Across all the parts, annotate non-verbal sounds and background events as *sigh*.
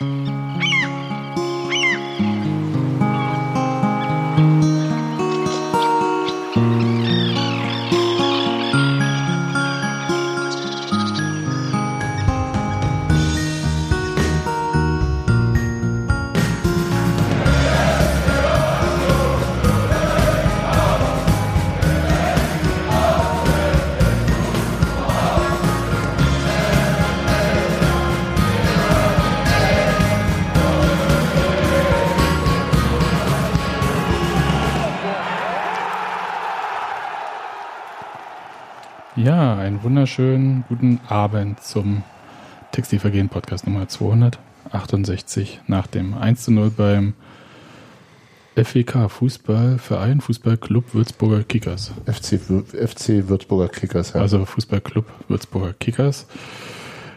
Ja, wunderschönen guten Abend zum Textilvergehen Podcast Nummer 268 nach dem 1 zu 0 beim FWK Fußballverein, Fußballclub Würzburger Kickers. FC, FC Würzburger Kickers, ja. Also Fußballclub Würzburger Kickers,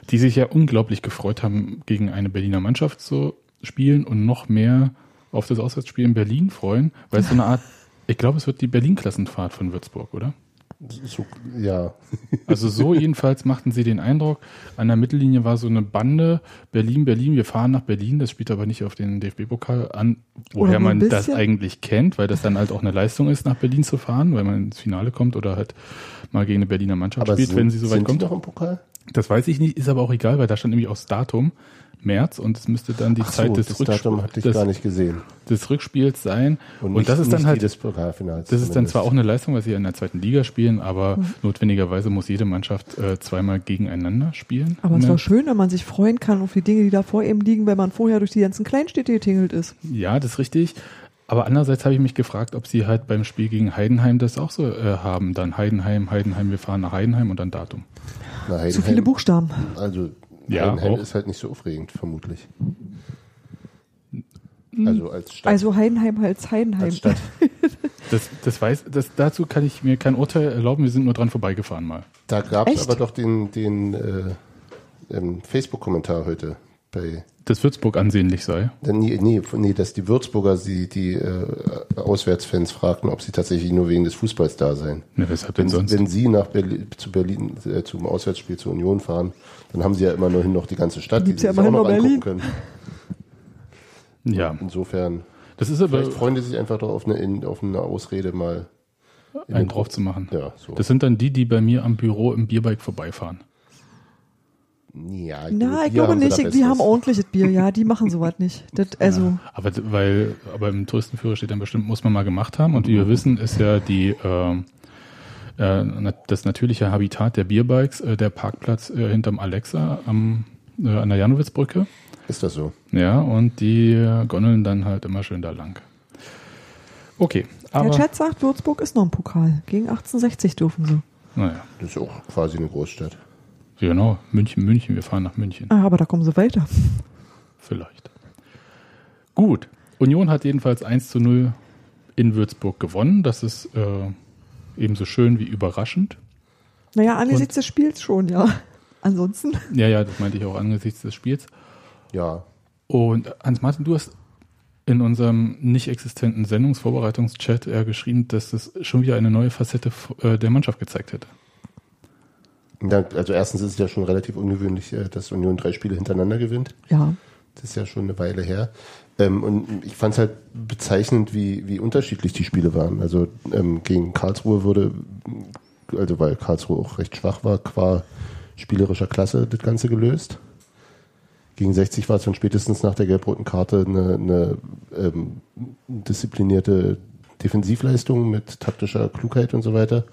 die sich ja unglaublich gefreut haben, gegen eine Berliner Mannschaft zu spielen und noch mehr auf das Auswärtsspiel in Berlin freuen, weil es so eine Art, *laughs* ich glaube, es wird die Berlin-Klassenfahrt von Würzburg, oder? So, ja. Also so jedenfalls machten sie den Eindruck. An der Mittellinie war so eine Bande, Berlin, Berlin, wir fahren nach Berlin. Das spielt aber nicht auf den DFB-Pokal an, woher man das eigentlich kennt, weil das dann halt auch eine Leistung ist, nach Berlin zu fahren, weil man ins Finale kommt oder halt mal gegen eine Berliner Mannschaft aber spielt, sind, wenn sie so weit kommt. Die noch im Pokal? Das weiß ich nicht, ist aber auch egal, weil da stand nämlich auch das Datum. März und es müsste dann die Ach Zeit so, des, des, gar nicht gesehen. des Rückspiels sein. Und, und das ist dann halt, das ist dann zwar auch eine Leistung, weil sie in der zweiten Liga spielen, aber mhm. notwendigerweise muss jede Mannschaft äh, zweimal gegeneinander spielen. Aber es war schön, wenn man sich freuen kann auf die Dinge, die da vor ihm liegen, weil man vorher durch die ganzen Kleinstädte getingelt ist. Ja, das ist richtig. Aber andererseits habe ich mich gefragt, ob sie halt beim Spiel gegen Heidenheim das auch so äh, haben. Dann Heidenheim, Heidenheim, wir fahren nach Heidenheim und dann Datum. Heidenheim, Zu viele Buchstaben. Also ja, Heidenheim ist halt nicht so aufregend, vermutlich. Also als Stadt. Also Heidenheim als Heidenheim. Als Stadt. *laughs* Das, das weiß, das, dazu kann ich mir kein Urteil erlauben, wir sind nur dran vorbeigefahren mal. Da gab es aber doch den, den äh, ähm, Facebook-Kommentar heute bei. Dass Würzburg ansehnlich sei? Nee, nee, nee dass die Würzburger sie, die äh, Auswärtsfans fragten, ob sie tatsächlich nur wegen des Fußballs da seien. Ja, weshalb wenn, denn sonst? Wenn sie nach Berlin, zu Berlin äh, zum Auswärtsspiel zur Union fahren, dann haben sie ja immerhin noch die ganze Stadt, die sie ja sich auch noch angucken können. Ja. Insofern. Das ist aber. Vielleicht freuen die sich einfach darauf, eine, auf eine Ausrede mal einen drauf zu machen. Ja, so. Das sind dann die, die bei mir am Büro im Bierbike vorbeifahren. Ja, Na, ich glaube nicht. Die haben ordentliches Bier. Ja, die machen sowas nicht. *laughs* Das, also. Ja, aber weil, aber im Touristenführer steht dann bestimmt, muss man mal gemacht haben. Und wie wir wissen, ist ja die äh, äh, das natürliche Habitat der Bierbikes, äh, der Parkplatz äh, hinterm Alexa am, äh, an der Janowitzbrücke. Ist das so? Ja, und die gondeln dann halt immer schön da lang. Okay. Aber der Chat sagt, Würzburg ist noch ein Pokal. Gegen 1860 dürfen sie. Naja. Das ist auch quasi eine Großstadt. Genau, München, München, wir fahren nach München. Ah, aber da kommen sie weiter. *laughs* Vielleicht. Gut. Union hat jedenfalls 1 zu 0 in Würzburg gewonnen. Das ist äh, ebenso schön wie überraschend. Naja, angesichts Und, des Spiels schon, ja. *laughs* Ansonsten. Ja, ja, das meinte ich auch angesichts des Spiels. Ja. Und Hans-Martin, du hast in unserem nicht existenten Sendungsvorbereitungschat äh, geschrieben, dass es schon wieder eine neue Facette äh, der Mannschaft gezeigt hätte. Ja, also erstens ist es ja schon relativ ungewöhnlich, äh, dass Union drei Spiele hintereinander gewinnt. Ja. Das ist ja schon eine Weile her. Ähm, und ich fand es halt bezeichnend, wie, wie unterschiedlich die Spiele waren. Also ähm, gegen Karlsruhe wurde, also weil Karlsruhe auch recht schwach war, qua spielerischer Klasse das Ganze gelöst. Gegen 60 war es dann spätestens nach der gelb-roten Karte eine, eine ähm, disziplinierte Defensivleistung mit taktischer Klugheit und so weiter.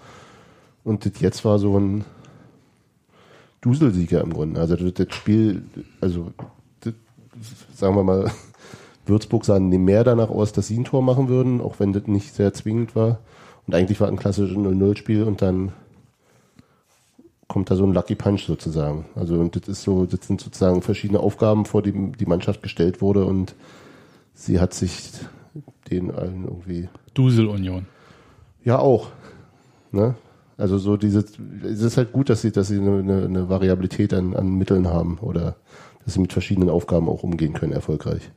Und das jetzt war so ein Duselsieger im Grunde. Also das Spiel, also das, sagen wir mal, *laughs* Würzburg sah mehr danach aus, dass sie ein Tor machen würden, auch wenn das nicht sehr zwingend war. Und eigentlich war ein klassisches 0-0-Spiel und dann kommt da so ein Lucky Punch sozusagen. Also und das ist so, das sind sozusagen verschiedene Aufgaben, vor die die Mannschaft gestellt wurde und sie hat sich den allen irgendwie. Duselunion. Ja, auch. Ne? Also so diese, es ist halt gut, dass sie, dass sie eine, eine Variabilität an, an Mitteln haben oder dass sie mit verschiedenen Aufgaben auch umgehen können, erfolgreich.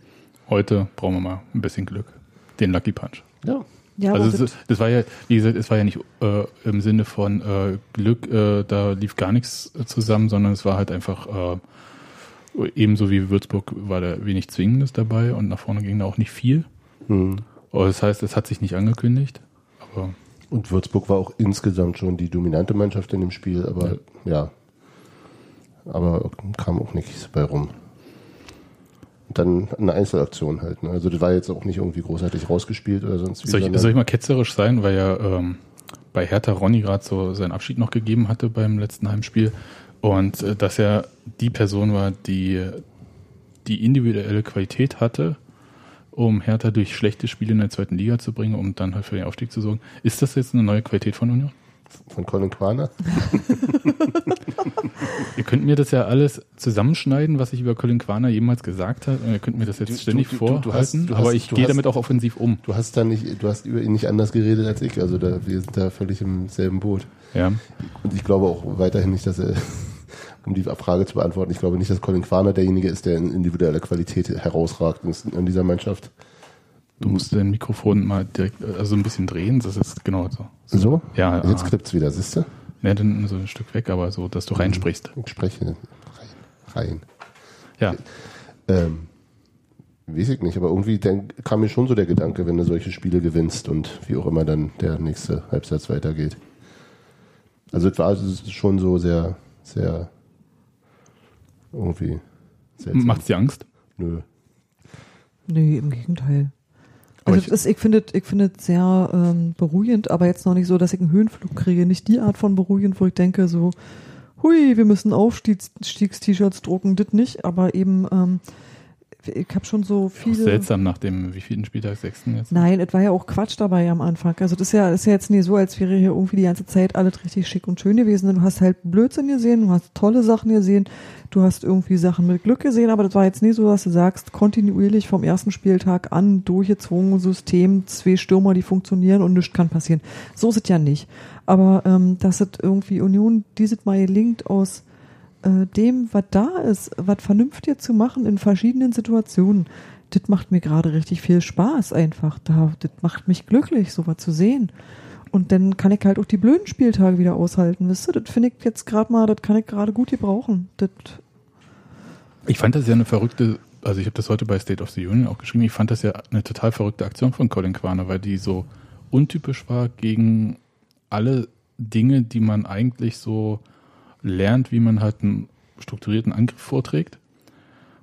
Heute brauchen wir mal ein bisschen Glück. Den Lucky Punch. Ja. Ja, also das, das, war ja, wie gesagt, es war ja nicht äh, im Sinne von äh, Glück, äh, da lief gar nichts zusammen, sondern es war halt einfach, äh, Ebenso wie Würzburg war da wenig Zwingendes dabei und nach vorne ging da auch nicht viel. Mhm. Das heißt, es hat sich nicht angekündigt. Aber und Würzburg war auch insgesamt schon die dominante Mannschaft in dem Spiel, aber ja. ja. Aber kam auch nichts bei rum. Und dann eine Einzelaktion halt. Ne? Also das war jetzt auch nicht irgendwie großartig rausgespielt oder sonst wie. Soll ich, soll ich mal ketzerisch sein, weil ja ähm, bei Hertha Ronny gerade so seinen Abschied noch gegeben hatte beim letzten Heimspiel und äh, dass er die Person war, die die individuelle Qualität hatte, um Hertha durch schlechte Spiele in der zweiten Liga zu bringen, um dann halt für den Aufstieg zu sorgen. Ist das jetzt eine neue Qualität von Union? Von Colin Quaner? *laughs* ihr könnt mir das ja alles zusammenschneiden, was ich über Colin Quaner jemals gesagt habe. Ihr könnt mir das jetzt du, ständig du, du, vorhalten, hast, hast, aber ich gehe damit auch offensiv um. Du hast da nicht, du hast über ihn nicht anders geredet als ich. Also da, wir sind da völlig im selben Boot. Ja. Und ich glaube auch weiterhin nicht, dass er um die Frage zu beantworten, ich glaube nicht, dass Colin Quaner derjenige ist, der in individueller Qualität herausragt in dieser Mannschaft. Du musst dein Mikrofon mal direkt, also ein bisschen drehen, das ist genau so. So? Ja. Jetzt klippt es wieder, siehst du? Ne, dann so ein Stück weg, aber so, dass du reinsprichst. Ich spreche rein. rein. Ja. Ähm, weiß ich nicht, aber irgendwie kam mir schon so der Gedanke, wenn du solche Spiele gewinnst und wie auch immer dann der nächste Halbsatz weitergeht. Also es war schon so sehr, sehr irgendwie seltsam. Macht's dir Angst? Nö. Nee, im Gegenteil. Also ich, ist, ich finde ich finde es sehr ähm, beruhigend, aber jetzt noch nicht so, dass ich einen Höhenflug kriege. Nicht die Art von beruhigend, wo ich denke so, hui, wir müssen Aufstiegs-T-Shirts drucken, das nicht, aber eben ähm, ich habe schon so viele. Auch seltsam nach dem wievielten Spieltag, sechsten jetzt? Nein, es war ja auch Quatsch dabei am Anfang. Also das ist ja, das ist ja jetzt nie so, als wäre hier irgendwie die ganze Zeit alles richtig schick und schön gewesen. Du hast halt Blödsinn gesehen, du hast tolle Sachen gesehen, du hast irgendwie Sachen mit Glück gesehen, aber das war jetzt nie so, dass du sagst, kontinuierlich vom ersten Spieltag an durchgezogen System, zwei Stürmer, die funktionieren und nichts kann passieren. So ist es ja nicht. Aber ähm, dass es irgendwie Union dieses Mal gelingt aus äh, dem, was da ist, was vernünftig zu machen in verschiedenen Situationen, das macht mir gerade richtig viel Spaß einfach. Da, das macht mich glücklich, sowas zu sehen. Und dann kann ich halt auch die blöden Spieltage wieder aushalten, wisst ihr? Das finde ich jetzt gerade mal, das kann ich gerade gut gebrauchen. Das ich fand das ja eine verrückte, also ich habe das heute bei State of the Union auch geschrieben, ich fand das ja eine total verrückte Aktion von Colin Quaner, weil die so untypisch war gegen alle Dinge, die man eigentlich so lernt, wie man halt einen strukturierten Angriff vorträgt.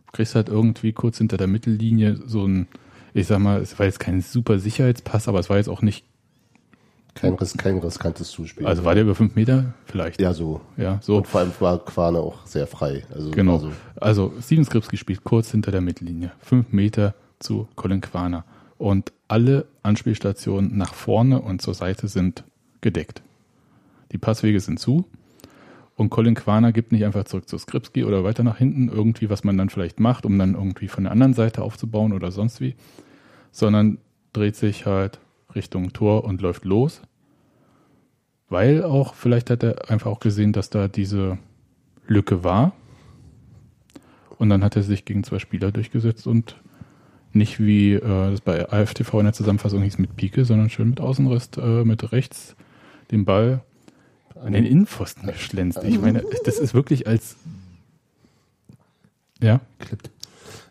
Du kriegst halt irgendwie kurz hinter der Mittellinie so ein, ich sag mal, es war jetzt kein super Sicherheitspass, aber es war jetzt auch nicht kein, kein riskantes Zuspiel. Also war der über fünf Meter vielleicht? Ja, so. Ja, so. Und vor allem war Quane auch sehr frei. Also, genau. Also, also Steven Skripski spielt kurz hinter der Mittellinie. Fünf Meter zu Colin Quaner. Und alle Anspielstationen nach vorne und zur Seite sind gedeckt. Die Passwege sind zu. Und Colin Quaner gibt nicht einfach zurück zu Skripski oder weiter nach hinten, irgendwie, was man dann vielleicht macht, um dann irgendwie von der anderen Seite aufzubauen oder sonst wie, sondern dreht sich halt Richtung Tor und läuft los. Weil auch, vielleicht hat er einfach auch gesehen, dass da diese Lücke war. Und dann hat er sich gegen zwei Spieler durchgesetzt und nicht wie äh, das bei AFTV in der Zusammenfassung hieß mit Pike, sondern schön mit Außenriss, äh, mit rechts den Ball an den Innenpfosten geschlänzt. Ich meine, das ist wirklich als. Ja? Klippt.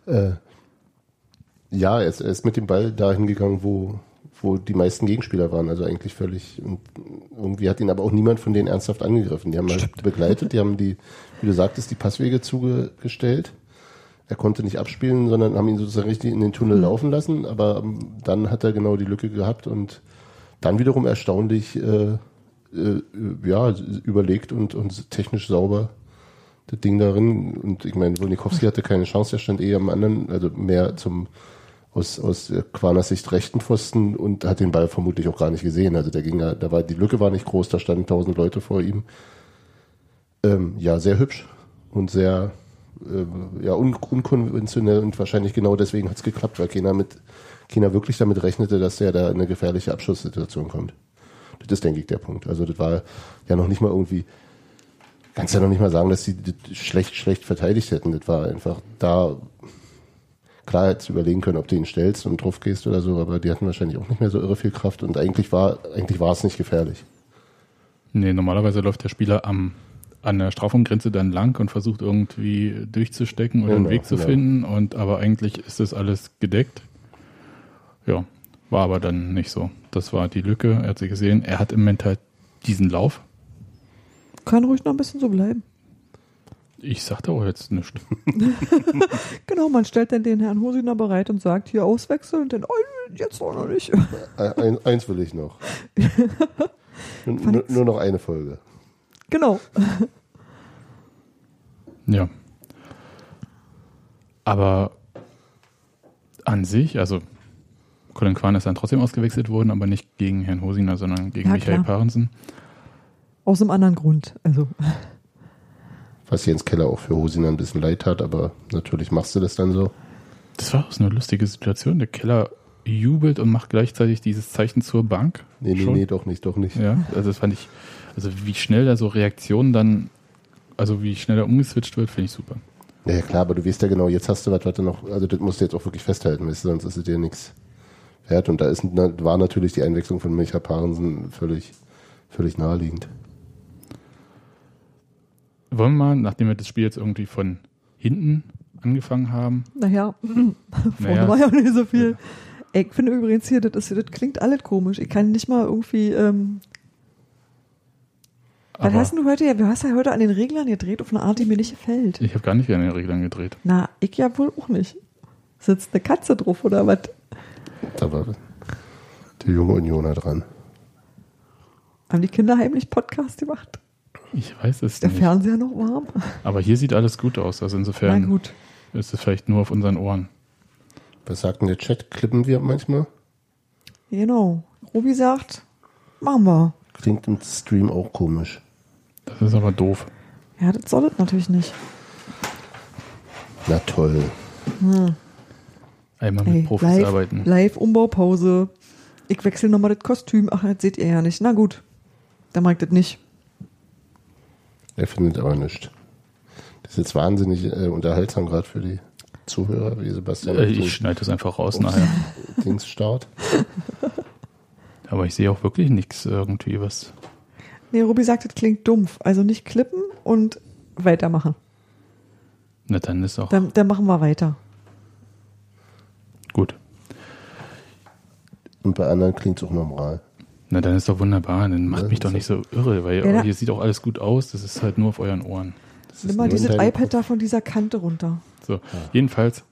Äh, ja, er ist, er ist mit dem Ball dahin gegangen, wo, wo die meisten Gegenspieler waren. Also eigentlich völlig. Und irgendwie hat ihn aber auch niemand von denen ernsthaft angegriffen. Die haben halt begleitet, die haben die, wie du sagtest, die Passwege zugestellt. Er konnte nicht abspielen, sondern haben ihn sozusagen richtig in den Tunnel mhm. laufen lassen. Aber dann hat er genau die Lücke gehabt und dann wiederum erstaunlich äh, äh, ja, überlegt und, und technisch sauber das Ding darin. Und ich meine, Wolnikowski hatte keine Chance, der stand eh am anderen, also mehr zum aus, aus Quanas Sicht rechten Pfosten und hat den Ball vermutlich auch gar nicht gesehen. Also der ging da war, die Lücke war nicht groß, da standen tausend Leute vor ihm. Ähm, ja, sehr hübsch und sehr äh, ja, un unkonventionell und wahrscheinlich genau deswegen hat es geklappt, weil keiner mit keiner wirklich damit rechnete, dass der da in eine gefährliche Abschusssituation kommt. Das ist, denke ich, der Punkt. Also das war ja noch nicht mal irgendwie, kannst ja noch nicht mal sagen, dass sie schlecht, schlecht verteidigt hätten. Das war einfach da, klar hättest du überlegen können, ob du ihn stellst und drauf gehst oder so, aber die hatten wahrscheinlich auch nicht mehr so irre viel Kraft und eigentlich war, eigentlich war es nicht gefährlich. Nee, normalerweise läuft der Spieler am an der Strafraumgrenze dann lang und versucht irgendwie durchzustecken oder einen Weg zu finden. Und aber eigentlich ist das alles gedeckt. Ja, war aber dann nicht so. Das war die Lücke. Er hat sie gesehen. Er hat im Moment halt diesen Lauf. Kann ruhig noch ein bisschen so bleiben. Ich sagte auch jetzt nichts. *laughs* genau, man stellt dann den Herrn Hosiner bereit und sagt, hier auswechseln dann, oh, jetzt auch noch nicht. Ein, eins will ich noch. *laughs* nur noch eine Folge. Genau. *laughs* Ja. Aber an sich, also Colin Kwan ist dann trotzdem ausgewechselt worden, aber nicht gegen Herrn Hosiner, sondern gegen ja, Michael Parensen. Aus einem anderen Grund. Also. Was Jens Keller auch für Hosiner ein bisschen leid hat, aber natürlich machst du das dann so. Das war auch so eine lustige Situation. Der Keller jubelt und macht gleichzeitig dieses Zeichen zur Bank. Nee, nee, schon. nee, doch nicht, doch nicht. Ja, also das fand ich, also wie schnell da so Reaktionen dann, also wie schnell da umgeswitcht wird, finde ich super. Ja, klar, aber du weißt ja genau, jetzt hast du was, was du noch, also das musst du jetzt auch wirklich festhalten, weißt du, sonst ist es dir nichts wert. Und da ist, war natürlich die Einwechslung von Micha Parensen völlig, völlig naheliegend. Wollen wir mal, nachdem wir das Spiel jetzt irgendwie von hinten angefangen haben. Naja, *laughs* vorne naja. war ja nicht so viel. Ich finde übrigens hier, das, das klingt alles komisch. Ich kann nicht mal irgendwie. Ähm, was hast du heute? Ja, du hast ja heute an den Reglern gedreht auf eine Art, die mir nicht gefällt. Ich habe gar nicht an den Reglern gedreht. Na, ich ja wohl auch nicht. Sitzt eine Katze drauf oder was? Da war die junge Unioner dran. Haben die Kinder heimlich Podcast gemacht? Ich weiß es Der nicht. Der Fernseher noch warm? Aber hier sieht alles gut aus. Also insofern Na gut. ist es vielleicht nur auf unseren Ohren. Was sagt denn der Chat? Klippen wir manchmal? Genau. Ruby sagt, machen wir. Klingt im Stream auch komisch. Das ist aber doof. Ja, das soll es natürlich nicht. Na toll. Hm. Einmal mit Ey, Profis live, arbeiten. Live-Umbaupause. Ich wechsle nochmal das Kostüm. Ach, das seht ihr ja nicht. Na gut. Dann mag das nicht. Er findet aber nichts. Das ist jetzt wahnsinnig äh, unterhaltsam gerade für die Zuhörer, wie Sebastian. Äh, ich schneide das einfach raus nachher. *laughs* Dings start. *laughs* Aber ich sehe auch wirklich nichts irgendwie, was. Nee, Ruby sagt, es klingt dumpf. Also nicht klippen und weitermachen. Na, dann ist auch. Dann, dann machen wir weiter. Gut. Und bei anderen klingt es auch normal. Na, dann ist doch wunderbar. Dann macht ja, mich doch nicht so irre, weil ja, hier sieht auch alles gut aus. Das ist halt nur auf euren Ohren. Nimm mal dieses iPad da von dieser Kante runter. So, ja. jedenfalls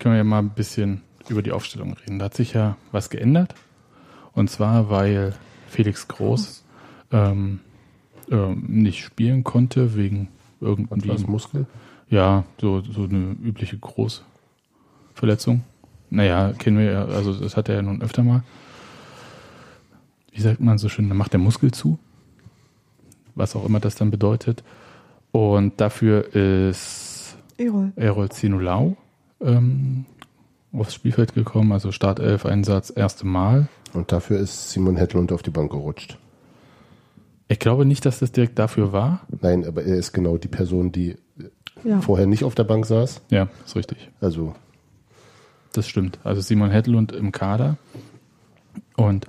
können wir ja mal ein bisschen über die Aufstellung reden. Da hat sich ja was geändert. Und zwar, weil Felix Groß ähm, äh, nicht spielen konnte wegen irgendwie. Was, Muskel? Ja, so, so eine übliche Großverletzung. Naja, kennen wir ja, also das hat er ja nun öfter mal. Wie sagt man so schön, dann macht der Muskel zu. Was auch immer das dann bedeutet. Und dafür ist Erol, Erol Zinulau ähm, aufs Spielfeld gekommen, also Startelf-Einsatz, erste Mal. Und dafür ist Simon Hedlund auf die Bank gerutscht. Ich glaube nicht, dass das direkt dafür war. Nein, aber er ist genau die Person, die ja. vorher nicht auf der Bank saß. Ja, ist richtig. Also. Das stimmt. Also Simon Hedlund im Kader. Und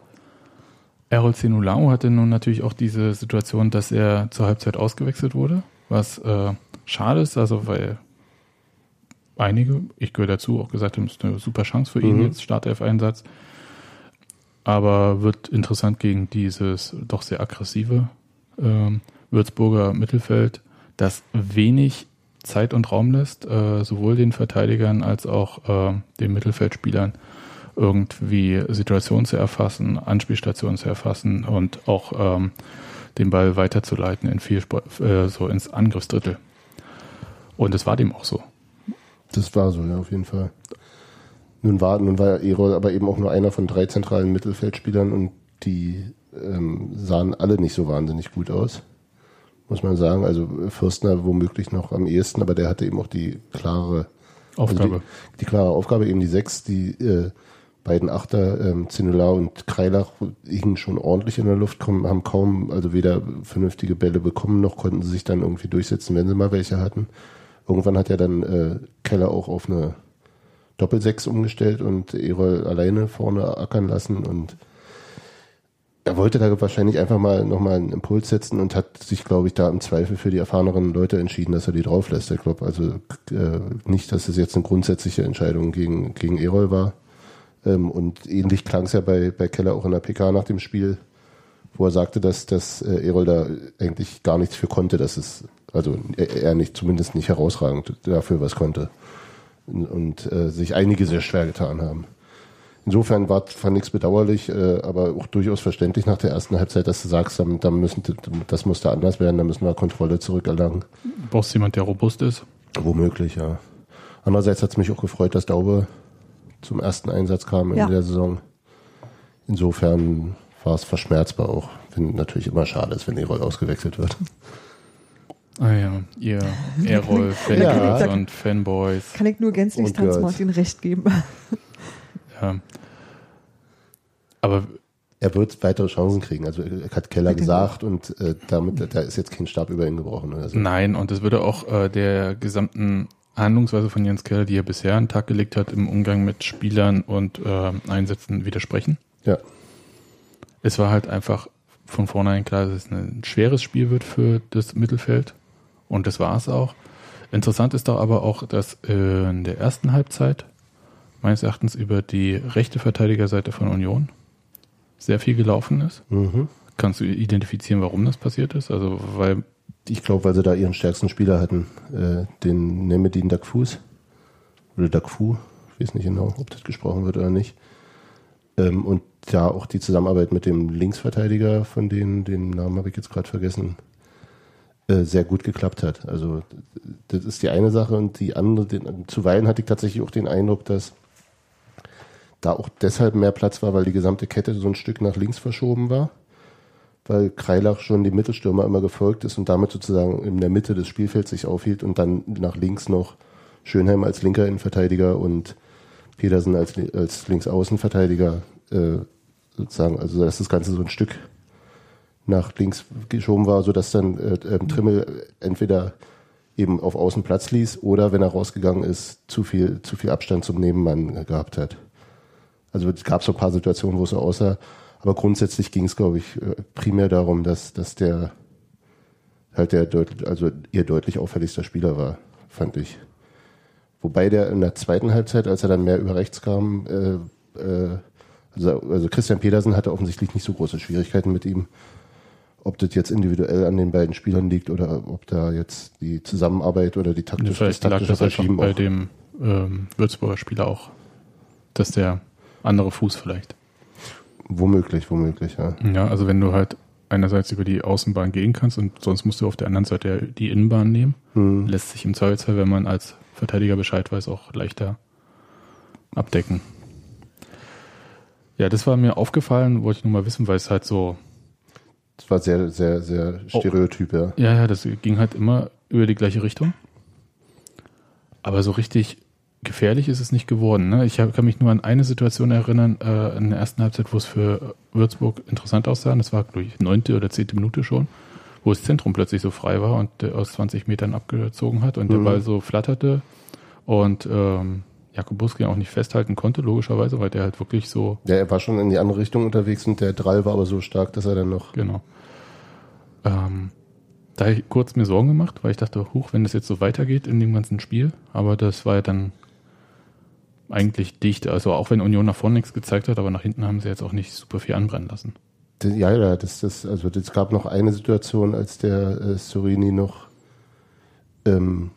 Errol Zenulau hatte nun natürlich auch diese Situation, dass er zur Halbzeit ausgewechselt wurde was äh, schade ist, also weil einige, ich gehöre dazu, auch gesagt haben, es ist eine super Chance für ihn mhm. jetzt, Startelf-Einsatz. Aber wird interessant gegen dieses doch sehr aggressive äh, Würzburger Mittelfeld, das wenig Zeit und Raum lässt, äh, sowohl den Verteidigern als auch äh, den Mittelfeldspielern irgendwie Situationen zu erfassen, Anspielstationen zu erfassen und auch ähm, den Ball weiterzuleiten in viel, äh, so ins Angriffsdrittel. Und es war dem auch so. Das war so, ja, auf jeden Fall. Nun war, nun war Erol aber eben auch nur einer von drei zentralen Mittelfeldspielern und die ähm, sahen alle nicht so wahnsinnig gut aus, muss man sagen. Also Fürstner womöglich noch am ehesten, aber der hatte eben auch die klare Aufgabe. Also die, die, klare Aufgabe, eben die sechs, die äh, beiden Achter, ähm, Zinula und Kreilach, hingen schon ordentlich in der Luft, kommen, haben kaum, also weder vernünftige Bälle bekommen, noch konnten sie sich dann irgendwie durchsetzen, wenn sie mal welche hatten. Irgendwann hat ja dann äh, Keller auch auf eine Doppelsechs umgestellt und Erol alleine vorne ackern lassen und er wollte da wahrscheinlich einfach mal nochmal einen Impuls setzen und hat sich, glaube ich, da im Zweifel für die erfahreneren Leute entschieden, dass er die drauf lässt. Ich glaube also äh, nicht, dass es jetzt eine grundsätzliche Entscheidung gegen, gegen Erol war. Ähm, und ähnlich klang es ja bei, bei Keller auch in der PK nach dem Spiel, wo er sagte, dass, dass äh, Erol da eigentlich gar nichts für konnte, dass es, also er nicht, zumindest nicht herausragend dafür was konnte. Und, und äh, sich einige sehr schwer getan haben. Insofern war fand nichts bedauerlich, äh, aber auch durchaus verständlich nach der ersten Halbzeit, dass du sagst, dann, dann müssen, das muss da anders werden, da müssen wir Kontrolle zurückerlangen. Du brauchst jemand, der robust ist? Womöglich, ja. Andererseits hat es mich auch gefreut, dass Daube zum ersten Einsatz kam ja. in der Saison. Insofern war es verschmerzbar auch. Finde natürlich immer schade ist, wenn Erol ausgewechselt wird. Ah ja, ihr Erol-Fans ja. und Fanboys. Kann ich nur gänzlich Tanz Martin recht geben. Ja. Aber er wird weitere Chancen kriegen. Also hat Keller gesagt und äh, damit da ist jetzt kein Stab über ihn gebrochen oder so. Nein, und das würde auch äh, der gesamten Handlungsweise von Jens Keller, die er bisher an den Tag gelegt hat im Umgang mit Spielern und äh, Einsätzen, widersprechen. Ja. Es war halt einfach von vornherein klar, dass es ein schweres Spiel wird für das Mittelfeld. Und das war es auch. Interessant ist doch aber auch, dass äh, in der ersten Halbzeit meines Erachtens über die rechte Verteidigerseite von Union sehr viel gelaufen ist. Mhm. Kannst du identifizieren, warum das passiert ist? Also, weil. Ich glaube, weil sie da ihren stärksten Spieler hatten, äh, den Nemedin Dakfus. Oder Dakfu, ich weiß nicht genau, ob das gesprochen wird oder nicht. Ähm, und da auch die Zusammenarbeit mit dem Linksverteidiger, von denen, den Namen habe ich jetzt gerade vergessen, äh, sehr gut geklappt hat. Also das ist die eine Sache und die andere, den, zuweilen hatte ich tatsächlich auch den Eindruck, dass da auch deshalb mehr Platz war, weil die gesamte Kette so ein Stück nach links verschoben war, weil Kreilach schon die Mittelstürmer immer gefolgt ist und damit sozusagen in der Mitte des Spielfelds sich aufhielt und dann nach links noch Schönheim als linker Innenverteidiger und Petersen als, als Linksaußenverteidiger äh, sozusagen, also dass das Ganze so ein Stück nach links geschoben war, sodass dann äh, äh, Trimmel entweder eben auf Außen Platz ließ oder wenn er rausgegangen ist, zu viel, zu viel Abstand zum Nebenmann gehabt hat. Also es gab so ein paar Situationen, wo es so aussah, aber grundsätzlich ging es, glaube ich, äh, primär darum, dass, dass der halt der deutlich, also ihr deutlich auffälligster Spieler war, fand ich. Wobei der in der zweiten Halbzeit, als er dann mehr über rechts kam, äh, äh, also, also Christian Pedersen hatte offensichtlich nicht so große Schwierigkeiten mit ihm. Ob das jetzt individuell an den beiden Spielern liegt oder ob da jetzt die Zusammenarbeit oder die taktische, das taktische lag das Regime bei dem ähm, Würzburger Spieler auch, dass der andere Fuß vielleicht. Womöglich, womöglich, ja. Ja, also wenn du halt einerseits über die Außenbahn gehen kannst und sonst musst du auf der anderen Seite die Innenbahn nehmen, hm. lässt sich im Zweifelsfall, wenn man als Verteidiger Bescheid weiß, auch leichter abdecken. Ja, das war mir aufgefallen, wollte ich nur mal wissen, weil es halt so. Das war sehr, sehr, sehr stereotyp, ja. Ja, ja, das ging halt immer über die gleiche Richtung. Aber so richtig gefährlich ist es nicht geworden. Ne? Ich kann mich nur an eine Situation erinnern, äh, in der ersten Halbzeit, wo es für Würzburg interessant aussah. Das war, glaube ich, neunte oder zehnte Minute schon, wo das Zentrum plötzlich so frei war und der aus 20 Metern abgezogen hat und mhm. der Ball so flatterte und ähm, Jakob Buski auch nicht festhalten konnte, logischerweise, weil der halt wirklich so. Ja, er war schon in die andere Richtung unterwegs und der Drall war aber so stark, dass er dann noch. Genau. Ähm, da habe ich kurz mir Sorgen gemacht, weil ich dachte, huch, wenn das jetzt so weitergeht in dem ganzen Spiel, aber das war ja dann eigentlich dicht. Also auch wenn Union nach vorne nichts gezeigt hat, aber nach hinten haben sie jetzt auch nicht super viel anbrennen lassen. Ja, ja, das, das, also es gab noch eine Situation, als der äh, Sorini noch, ähm,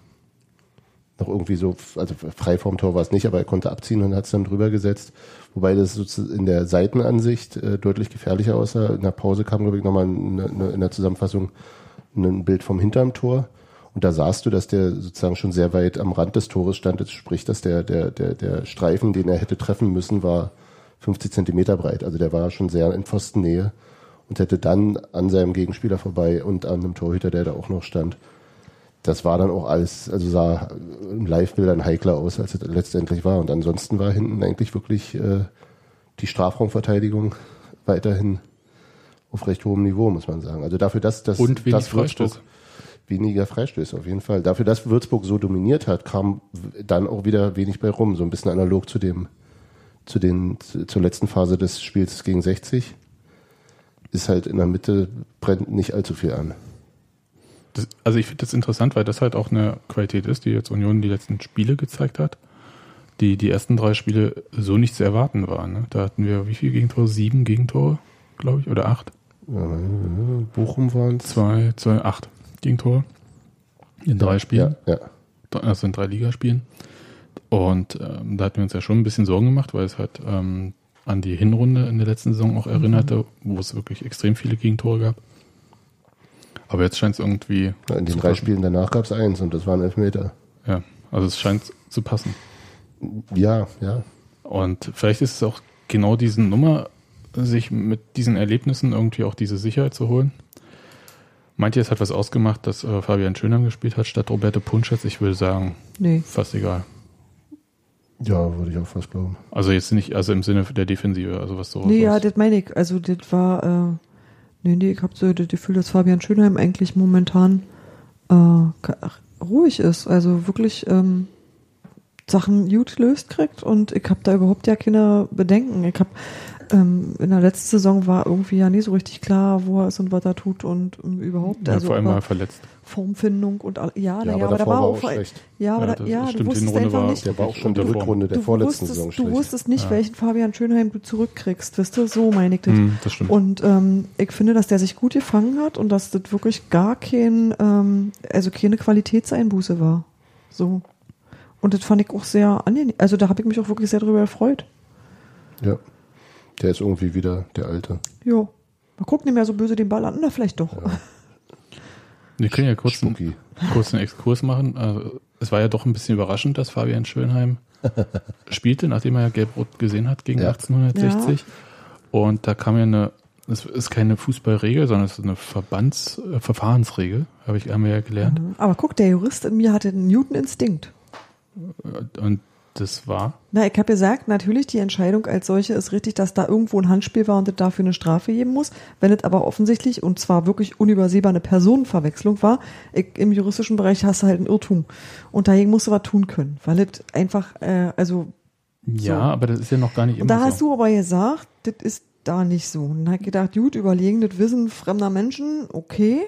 noch irgendwie so, also frei vorm Tor war es nicht, aber er konnte abziehen und hat es dann drüber gesetzt. Wobei das in der Seitenansicht äh, deutlich gefährlicher aussah. In der Pause kam, glaube ich, nochmal eine, in der Zusammenfassung ein Bild vom hinterm Tor. Und da sahst du, dass der sozusagen schon sehr weit am Rand des Tores stand. Das sprich, dass der, der, der, der Streifen, den er hätte treffen müssen, war 50 Zentimeter breit. Also der war schon sehr in Pfostennähe und hätte dann an seinem Gegenspieler vorbei und an einem Torhüter, der da auch noch stand. Das war dann auch alles, also sah im Live-Bildern heikler aus, als es letztendlich war. Und ansonsten war hinten eigentlich wirklich äh, die Strafraumverteidigung weiterhin auf recht hohem Niveau, muss man sagen. Also dafür, dass das, und wenig das Freistoß weniger Freistöße auf jeden Fall. Dafür, dass Würzburg so dominiert hat, kam dann auch wieder wenig bei rum. So ein bisschen analog zu dem, zu den, zur letzten Phase des Spiels gegen 60. ist halt in der Mitte, brennt nicht allzu viel an. Das, also ich finde das interessant, weil das halt auch eine Qualität ist, die jetzt Union die letzten Spiele gezeigt hat. Die, die ersten drei Spiele so nicht zu erwarten waren. Ne? Da hatten wir wie viele Gegentore? Sieben Gegentore, glaube ich, oder acht? Bochum waren zwei, zwei, acht Gegentore in drei Spielen. Ja, ja. Also in drei Ligaspielen. Und ähm, da hatten wir uns ja schon ein bisschen Sorgen gemacht, weil es halt ähm, an die Hinrunde in der letzten Saison auch erinnerte, mhm. wo es wirklich extrem viele Gegentore gab. Aber jetzt scheint es irgendwie. Ja, in den drei Spielen danach gab es eins und das waren Elfmeter. Ja, also es scheint zu passen. Ja, ja. Und vielleicht ist es auch genau diese Nummer, sich mit diesen Erlebnissen irgendwie auch diese Sicherheit zu holen. Meint ihr, es hat was ausgemacht, dass äh, Fabian Schönheim gespielt hat statt Roberto Punschetz? Ich würde sagen, nee. fast egal. Ja, würde ich auch fast glauben. Also jetzt nicht, also im Sinne der Defensive, also was so. Nee, ja, das meine ich. Also das war, äh, nee, nee, ich habe so das Gefühl, dass Fabian Schönheim eigentlich momentan äh, ruhig ist. Also wirklich ähm, Sachen gut löst kriegt und ich habe da überhaupt ja keine Bedenken. Ich habe ähm, in der letzten Saison war irgendwie ja nie so richtig klar, wo er ist und was er tut und um, überhaupt. Ja, also vor allem mal verletzt. Formfindung und all, ja, ja, ja, aber, da war auch schlecht. Ja, aber ja, da, ja du wusstest einfach war, nicht. Der war auch schon der Rückrunde der vorletzten wusstest, Saison schlecht. Du wusstest nicht, ja. welchen Fabian Schönheim du zurückkriegst, wisst du? So meine ich das. Mm, das stimmt. Und ähm, ich finde, dass der sich gut gefangen hat und dass das wirklich gar kein, ähm, also keine Qualitätseinbuße war. So. Und das fand ich auch sehr angenehm. Also da habe ich mich auch wirklich sehr darüber gefreut. Ja. Der ist irgendwie wieder der Alte. Ja. Mal gucken, nicht mehr so böse den Ball an. Na, vielleicht doch. Ja. *laughs* Wir können ja kurz einen, kurz einen Exkurs machen. Also, es war ja doch ein bisschen überraschend, dass Fabian Schönheim *laughs* spielte, nachdem er ja Gelb-Rot gesehen hat gegen ja. 1860. Ja. Und da kam ja eine, es ist keine Fußballregel, sondern es ist eine Verbands, äh, Verfahrensregel, habe ich, haben wir ja gelernt. Aber guck, der Jurist in mir hatte einen Newton-Instinkt. Und das war? Na, ich habe gesagt, natürlich die Entscheidung als solche ist richtig, dass da irgendwo ein Handspiel war und es dafür eine Strafe geben muss. Wenn es aber offensichtlich und zwar wirklich unübersehbar eine Personenverwechslung war, ich, im juristischen Bereich hast du halt einen Irrtum. Und dagegen musst du was tun können, weil es einfach, äh, also. Ja, so. aber das ist ja noch gar nicht immer Da so. hast du aber gesagt, das ist da nicht so. Und dann habe ich gedacht, gut, überlegen, das Wissen fremder Menschen, okay.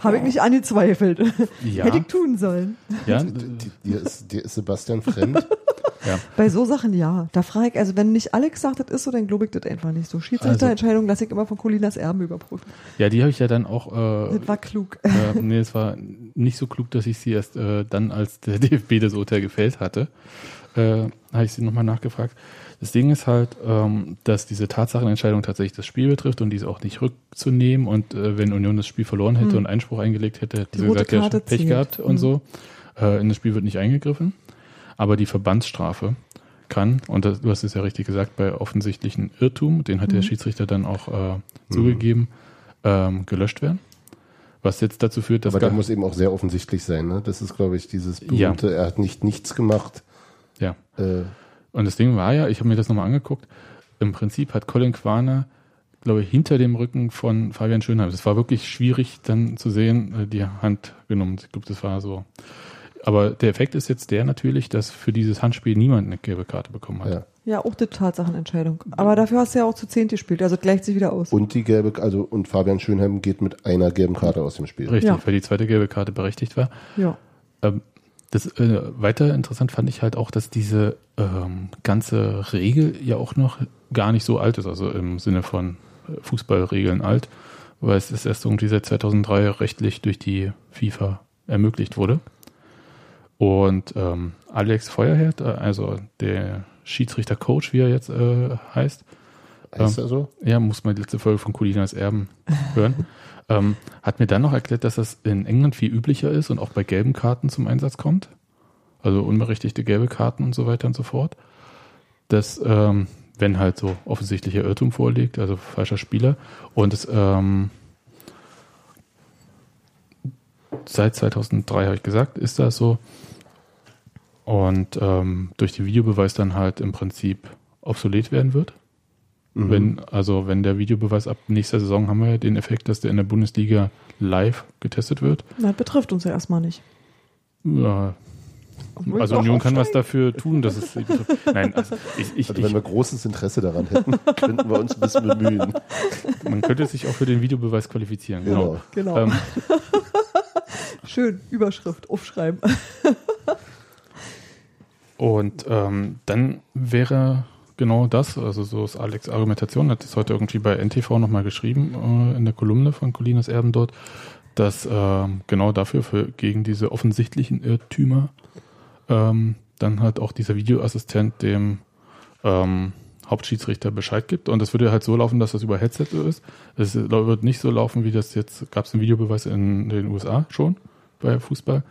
Habe ich nicht angezweifelt. Ja. *laughs* Hätte ich tun sollen. Ja. Dir ist, dir ist Sebastian fremd? *laughs* ja. Bei so Sachen ja. Da frage ich, also wenn nicht Alex sagt, das ist so, dann glaube ich das einfach nicht so. Schiedsrichterentscheidung lasse ich immer von Colinas Erben überprüfen. Ja, die habe ich ja dann auch. Äh, das war klug. Äh, nee, es war nicht so klug, dass ich sie erst äh, dann, als *laughs* der DFB das Urteil gefällt hatte, äh, habe ich sie nochmal nachgefragt. Das Ding ist halt, ähm, dass diese Tatsachenentscheidung tatsächlich das Spiel betrifft und diese auch nicht rückzunehmen. Und äh, wenn Union das Spiel verloren hätte hm. und Einspruch eingelegt hätte, hätte sie gesagt, ja, Pech zählt. gehabt und hm. so. Äh, in das Spiel wird nicht eingegriffen. Aber die Verbandsstrafe kann, und das, du hast es ja richtig gesagt, bei offensichtlichen Irrtum, den hat hm. der Schiedsrichter dann auch äh, zugegeben, ähm, gelöscht werden. Was jetzt dazu führt, dass. Aber der muss eben auch sehr offensichtlich sein, ne? Das ist, glaube ich, dieses berühmte, ja. er hat nicht nichts gemacht. Ja. Äh, und das Ding war ja, ich habe mir das nochmal angeguckt, im Prinzip hat Colin Quaner, glaube ich, hinter dem Rücken von Fabian Schönheim, das war wirklich schwierig dann zu sehen, äh, die Hand genommen. Ich glaube, das war so. Aber der Effekt ist jetzt der natürlich, dass für dieses Handspiel niemand eine gelbe Karte bekommen hat. Ja. Ja, auch die Tatsachenentscheidung. Aber dafür hast du ja auch zu zehnt gespielt, also gleicht sich wieder aus. Und die gelbe, also und Fabian Schönheim geht mit einer gelben Karte aus dem Spiel. Richtig, ja. weil die zweite gelbe Karte berechtigt war. Ja. Ähm, das äh, weiter interessant fand ich halt auch, dass diese ähm, ganze Regel ja auch noch gar nicht so alt ist, also im Sinne von äh, Fußballregeln alt, weil es ist erst irgendwie seit 2003 rechtlich durch die FIFA ermöglicht wurde. Und ähm, Alex Feuerherd, äh, also der Schiedsrichter-Coach, wie er jetzt äh, heißt, heißt ähm, er so? Ja, muss man die letzte Folge von Colinas Erben hören. *laughs* Ähm, hat mir dann noch erklärt, dass das in England viel üblicher ist und auch bei gelben Karten zum Einsatz kommt. Also unberechtigte gelbe Karten und so weiter und so fort. Dass, ähm, wenn halt so offensichtlicher Irrtum vorliegt, also falscher Spieler. Und es, ähm, seit 2003 habe ich gesagt, ist das so. Und ähm, durch den Videobeweis dann halt im Prinzip obsolet werden wird. Mhm. Wenn, also wenn der Videobeweis ab nächster Saison haben wir ja den Effekt, dass der in der Bundesliga live getestet wird. Das betrifft uns ja erstmal nicht. Ja, Also Union kann was dafür tun, dass es. *laughs* Nein, also ich, ich, also wenn wir großes Interesse daran hätten, könnten wir uns ein bisschen bemühen. Man könnte sich auch für den Videobeweis qualifizieren. Genau. genau. Ähm, *laughs* Schön, Überschrift aufschreiben. *laughs* Und ähm, dann wäre genau das, also so ist Alex Argumentation, hat es heute irgendwie bei NTV nochmal geschrieben, äh, in der Kolumne von Colinas Erben dort, dass äh, genau dafür, für, gegen diese offensichtlichen Irrtümer, ähm, dann halt auch dieser Videoassistent dem ähm, Hauptschiedsrichter Bescheid gibt. Und das würde halt so laufen, dass das über Headset ist. Es wird nicht so laufen, wie das jetzt, gab es einen Videobeweis in den USA schon bei Fußball.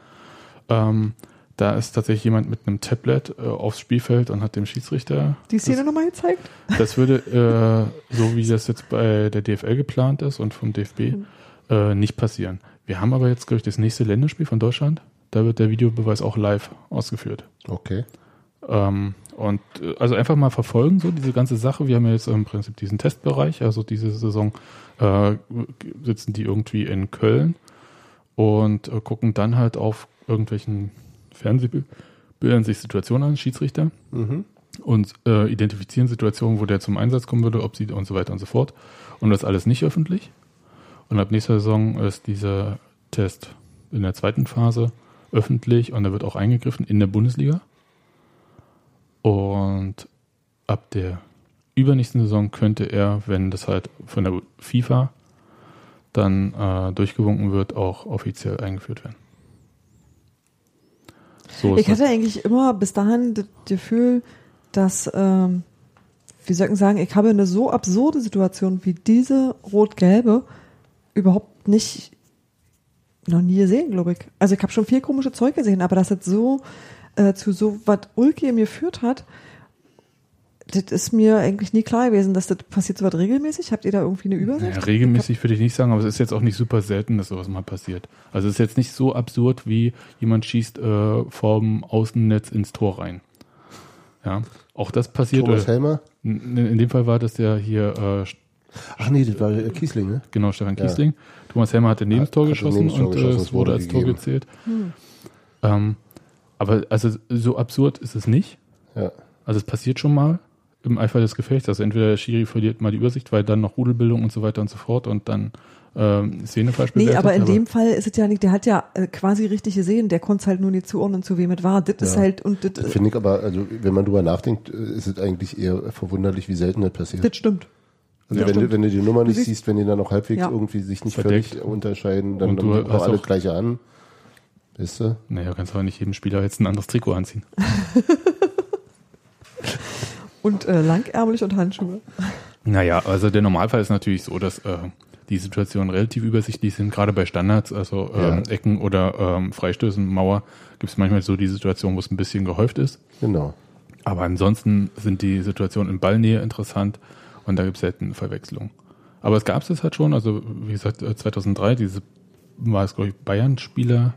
Ähm, da ist tatsächlich jemand mit einem Tablet äh, aufs Spielfeld und hat dem Schiedsrichter. Die Szene nochmal gezeigt? Das würde, äh, so wie das jetzt bei der DFL geplant ist und vom DFB, mhm. äh, nicht passieren. Wir haben aber jetzt, glaube ich, das nächste Länderspiel von Deutschland. Da wird der Videobeweis auch live ausgeführt. Okay. Ähm, und äh, also einfach mal verfolgen, so diese ganze Sache. Wir haben ja jetzt im Prinzip diesen Testbereich, also diese Saison äh, sitzen die irgendwie in Köln und äh, gucken dann halt auf irgendwelchen Fernsehbildern sich Situationen an, Schiedsrichter, mhm. und äh, identifizieren Situationen, wo der zum Einsatz kommen würde, ob sie und so weiter und so fort. Und das alles nicht öffentlich. Und ab nächster Saison ist dieser Test in der zweiten Phase öffentlich und da wird auch eingegriffen in der Bundesliga. Und ab der übernächsten Saison könnte er, wenn das halt von der FIFA dann äh, durchgewunken wird, auch offiziell eingeführt werden. So ich hatte eigentlich immer bis dahin das Gefühl, dass, ähm, wie soll ich sagen, ich habe eine so absurde Situation wie diese rot-gelbe überhaupt nicht noch nie gesehen, glaube ich. Also ich habe schon viel komische Zeug gesehen, aber dass es so äh, zu so was Ulki mir führt hat, das ist mir eigentlich nie klar gewesen, dass das passiert so was regelmäßig. Habt ihr da irgendwie eine Übersicht? Ja, regelmäßig würde ich nicht sagen, aber es ist jetzt auch nicht super selten, dass sowas mal passiert. Also es ist jetzt nicht so absurd, wie jemand schießt äh, vom Außennetz ins Tor rein. Ja, auch das passiert. Thomas Helmer? In, in, dem Fall war das ja hier. Äh, Ach nee, das war äh, Kiesling, ne? Genau, Stefan Kiesling. Ja. Thomas Helmer hat den Nebenstor geschossen und äh, es wurde als Tor gezählt. Hm. Ähm, aber also so absurd ist es nicht. Ja. Also es passiert schon mal im Eifer des Gefechts. Also entweder der Schiri verliert mal die Übersicht, weil dann noch Rudelbildung und so weiter und so fort und dann ähm, Szene falsch Nee, aber in aber dem Fall ist es ja nicht, der hat ja äh, quasi richtig gesehen, der konnte es halt nur nicht zuordnen, zu wem es war. Das ja. ist halt und das, das finde ich aber, also wenn man drüber nachdenkt, äh, ist es eigentlich eher verwunderlich, wie selten das passiert. Das stimmt. Also ja, wenn, du, wenn du die Nummer nicht siehst, wenn die dann noch halbwegs ja. irgendwie sich nicht Verdeckt. völlig unterscheiden, dann, dann auch alle gleiche an. Weißt du? Naja, kannst aber nicht jedem Spieler jetzt ein anderes Trikot anziehen. *laughs* und äh, langärmlich und Handschuhe. Naja, also der Normalfall ist natürlich so, dass äh, die Situationen relativ übersichtlich sind, gerade bei Standards, also ähm, ja. Ecken oder ähm, Freistößen, Mauer, gibt es manchmal so die Situation, wo es ein bisschen gehäuft ist. Genau. Aber ansonsten sind die Situationen in Ballnähe interessant und da gibt es selten Verwechslung. Aber es gab es halt schon, also wie gesagt, 2003, äh, diese war es, glaube ich, Bayern-Spieler,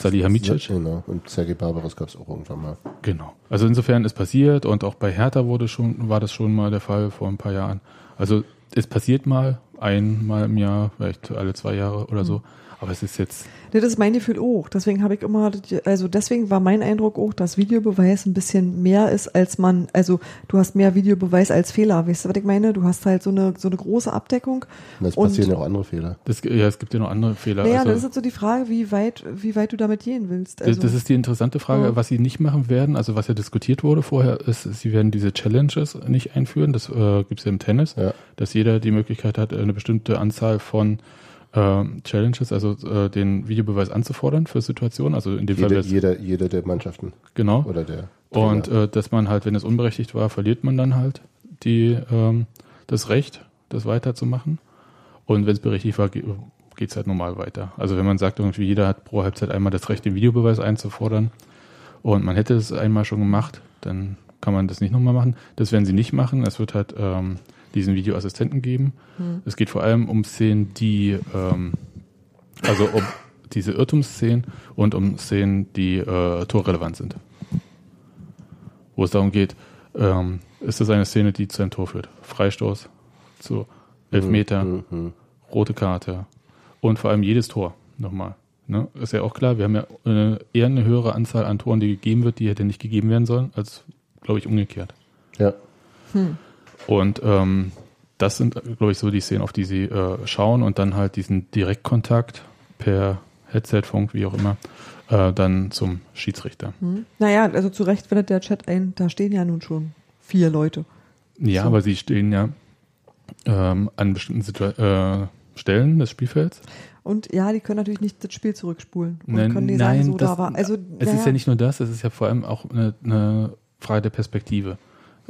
Salihamidzic. Genau, und Sergei Barbaros gab es auch irgendwann mal. Genau. Also insofern ist passiert und auch bei Hertha wurde schon, war das schon mal der Fall vor ein paar Jahren. Also es passiert mal, einmal im Jahr, vielleicht alle zwei Jahre oder so. Mhm. Aber es ist jetzt. Nee, das ist mein Gefühl auch. Deswegen habe ich immer, also deswegen war mein Eindruck auch, dass Videobeweis ein bisschen mehr ist, als man, also du hast mehr Videobeweis als Fehler. Weißt du, was ich meine? Du hast halt so eine, so eine große Abdeckung. Und es passieren ja auch andere Fehler. Das, ja, es gibt ja noch andere Fehler. Naja, also, das ist jetzt so die Frage, wie weit, wie weit du damit gehen willst. Also, das ist die interessante Frage, ja. was sie nicht machen werden. Also was ja diskutiert wurde vorher, ist, sie werden diese Challenges nicht einführen. Das äh, gibt es ja im Tennis, ja. dass jeder die Möglichkeit hat, eine bestimmte Anzahl von äh, Challenges, also äh, den Videobeweis anzufordern für Situationen. Also in dem jeder, Fall jeder, jeder der Mannschaften. Genau. Oder der. Trainer. Und äh, dass man halt, wenn es unberechtigt war, verliert man dann halt die ähm, das Recht, das weiterzumachen. Und wenn es berechtigt war, geht es halt normal weiter. Also wenn man sagt, irgendwie jeder hat pro Halbzeit einmal das Recht, den Videobeweis einzufordern und man hätte es einmal schon gemacht, dann kann man das nicht nochmal machen. Das werden sie nicht machen. Es wird halt ähm, diesen Videoassistenten geben. Hm. Es geht vor allem um Szenen, die, ähm, also um diese Irrtumsszenen und um Szenen, die äh, torrelevant sind. Wo es darum geht, ähm, ist das eine Szene, die zu einem Tor führt? Freistoß zu Elfmeter, mhm. mhm. rote Karte und vor allem jedes Tor nochmal. Ne? Ist ja auch klar, wir haben ja äh, eher eine höhere Anzahl an Toren, die gegeben wird, die hätte nicht gegeben werden sollen, als, glaube ich, umgekehrt. Ja. Hm. Und ähm, das sind, glaube ich, so die Szenen, auf die sie äh, schauen und dann halt diesen Direktkontakt per Headset, Funk, wie auch immer, äh, dann zum Schiedsrichter. Hm. Naja, also zu Recht wendet der Chat ein, da stehen ja nun schon vier Leute. Ja, so. aber sie stehen ja ähm, an bestimmten Situ äh, Stellen des Spielfelds. Und ja, die können natürlich nicht das Spiel zurückspulen und nein, können nicht sagen, so das, da war. Also, es naja. ist ja nicht nur das, es ist ja vor allem auch eine, eine Frage der Perspektive.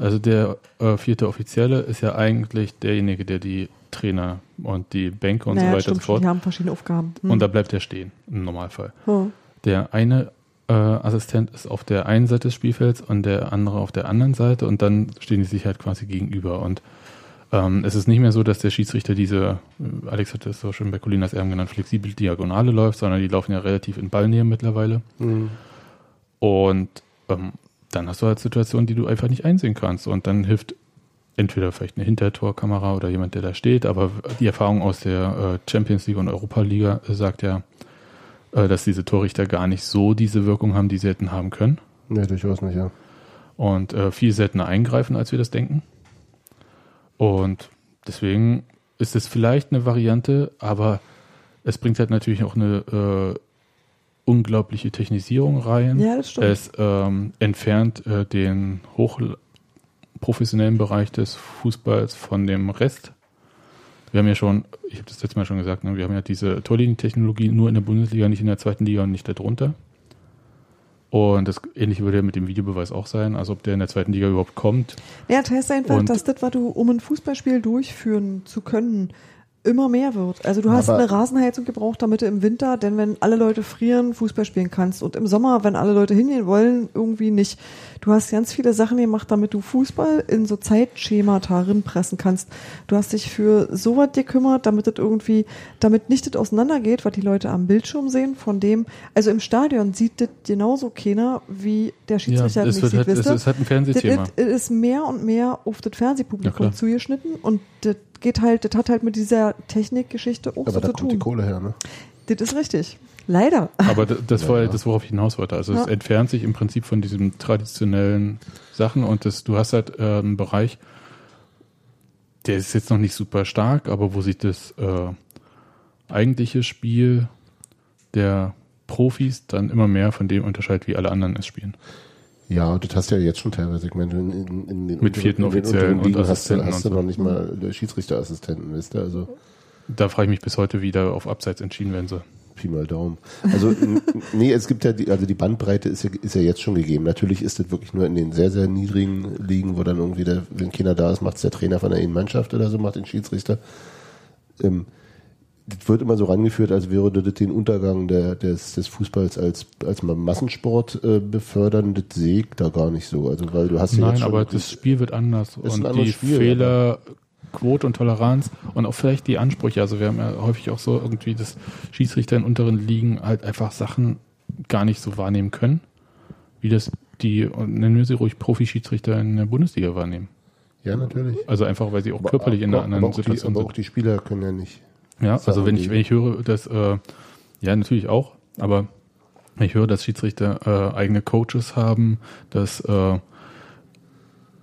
Also der äh, vierte Offizielle ist ja eigentlich derjenige, der die Trainer und die Bänke und naja, so weiter stimmt, und so fort. Die haben verschiedene Aufgaben. Hm. Und da bleibt er stehen, im Normalfall. Hm. Der eine äh, Assistent ist auf der einen Seite des Spielfelds und der andere auf der anderen Seite und dann stehen die sich halt quasi gegenüber. Und ähm, es ist nicht mehr so, dass der Schiedsrichter diese, äh, Alex hat das so schön bei Colinas Erben genannt, flexibel Diagonale läuft, sondern die laufen ja relativ in Ballnähe mittlerweile. Mhm. Und ähm, dann hast du halt Situationen, die du einfach nicht einsehen kannst. Und dann hilft entweder vielleicht eine Hintertorkamera oder jemand, der da steht, aber die Erfahrung aus der äh, Champions League und Europa Liga sagt ja, äh, dass diese Torrichter gar nicht so diese Wirkung haben, die sie hätten haben können. Nee, durchaus nicht, ja. Und äh, viel seltener eingreifen, als wir das denken. Und deswegen ist es vielleicht eine Variante, aber es bringt halt natürlich auch eine äh, unglaubliche Technisierung rein. Ja, das stimmt. Es ähm, entfernt äh, den hochprofessionellen Bereich des Fußballs von dem Rest. Wir haben ja schon, ich habe das letzte Mal schon gesagt, ne, wir haben ja diese Torlinientechnologie nur in der Bundesliga, nicht in der zweiten Liga und nicht darunter. Und das ähnliche würde ja mit dem Videobeweis auch sein, also ob der in der zweiten Liga überhaupt kommt. Ja, das heißt einfach, und dass das, was du, um ein Fußballspiel durchführen zu können, immer mehr wird. Also du hast Aber eine Rasenheizung gebraucht, damit du im Winter, denn wenn alle Leute frieren, Fußball spielen kannst und im Sommer, wenn alle Leute hingehen wollen, irgendwie nicht. Du hast ganz viele Sachen gemacht, damit du Fußball in so Zeitschemata pressen kannst. Du hast dich für sowas gekümmert, damit das irgendwie, damit nicht das auseinandergeht, was die Leute am Bildschirm sehen, von dem, also im Stadion sieht das genauso keiner, wie der Schiedsrichter ja, es nicht sieht, halt, es ist halt ein Fernsehthema. Das ist mehr und mehr auf das Fernsehpublikum ja, zugeschnitten und das geht halt, das hat halt mit dieser Technikgeschichte auch Aber so da zu kommt tun. die Kohle her, ne? Das ist richtig. Leider. Aber das war ja, das, worauf ich hinaus wollte. Also ja. es entfernt sich im Prinzip von diesen traditionellen Sachen und das, du hast halt äh, einen Bereich, der ist jetzt noch nicht super stark, aber wo sich das äh, eigentliche Spiel der Profis dann immer mehr von dem unterscheidet, wie alle anderen es spielen. Ja, das hast du ja jetzt schon teilweise. Ich meine, in, in, in den mit vierten Offiziellen und hast, hast du noch nicht mal Schiedsrichterassistenten, wisst ihr? Also da frage ich mich bis heute, wie da auf Abseits entschieden werden soll. Pi mal Daumen. Also nee, es gibt ja die, also die Bandbreite ist ja, ist ja jetzt schon gegeben. Natürlich ist das wirklich nur in den sehr, sehr niedrigen Ligen, wo dann irgendwie der, wenn keiner da ist, macht es der Trainer von der Mannschaft oder so, macht den Schiedsrichter. Ähm, das wird immer so rangeführt, als wäre das den Untergang der, des, des Fußballs als, als Massensport äh, befördern. Das sehe ich da gar nicht so. Also, weil du hast ja Nein, aber das Spiel wird anders. Und die Spiel, Fehler, Quote und Toleranz und auch vielleicht die Ansprüche. Also wir haben ja häufig auch so irgendwie, dass Schiedsrichter in unteren Ligen halt einfach Sachen gar nicht so wahrnehmen können, wie das die, nennen wir sie ruhig, Profi-Schiedsrichter in der Bundesliga wahrnehmen. Ja, natürlich. Also einfach, weil sie auch körperlich aber, in einer anderen Situation die, aber sind. Aber auch die Spieler können ja nicht. Ja, also wenn ich, wenn ich höre, dass, äh, ja, natürlich auch, aber wenn ich höre, dass Schiedsrichter äh, eigene Coaches haben, dass, äh,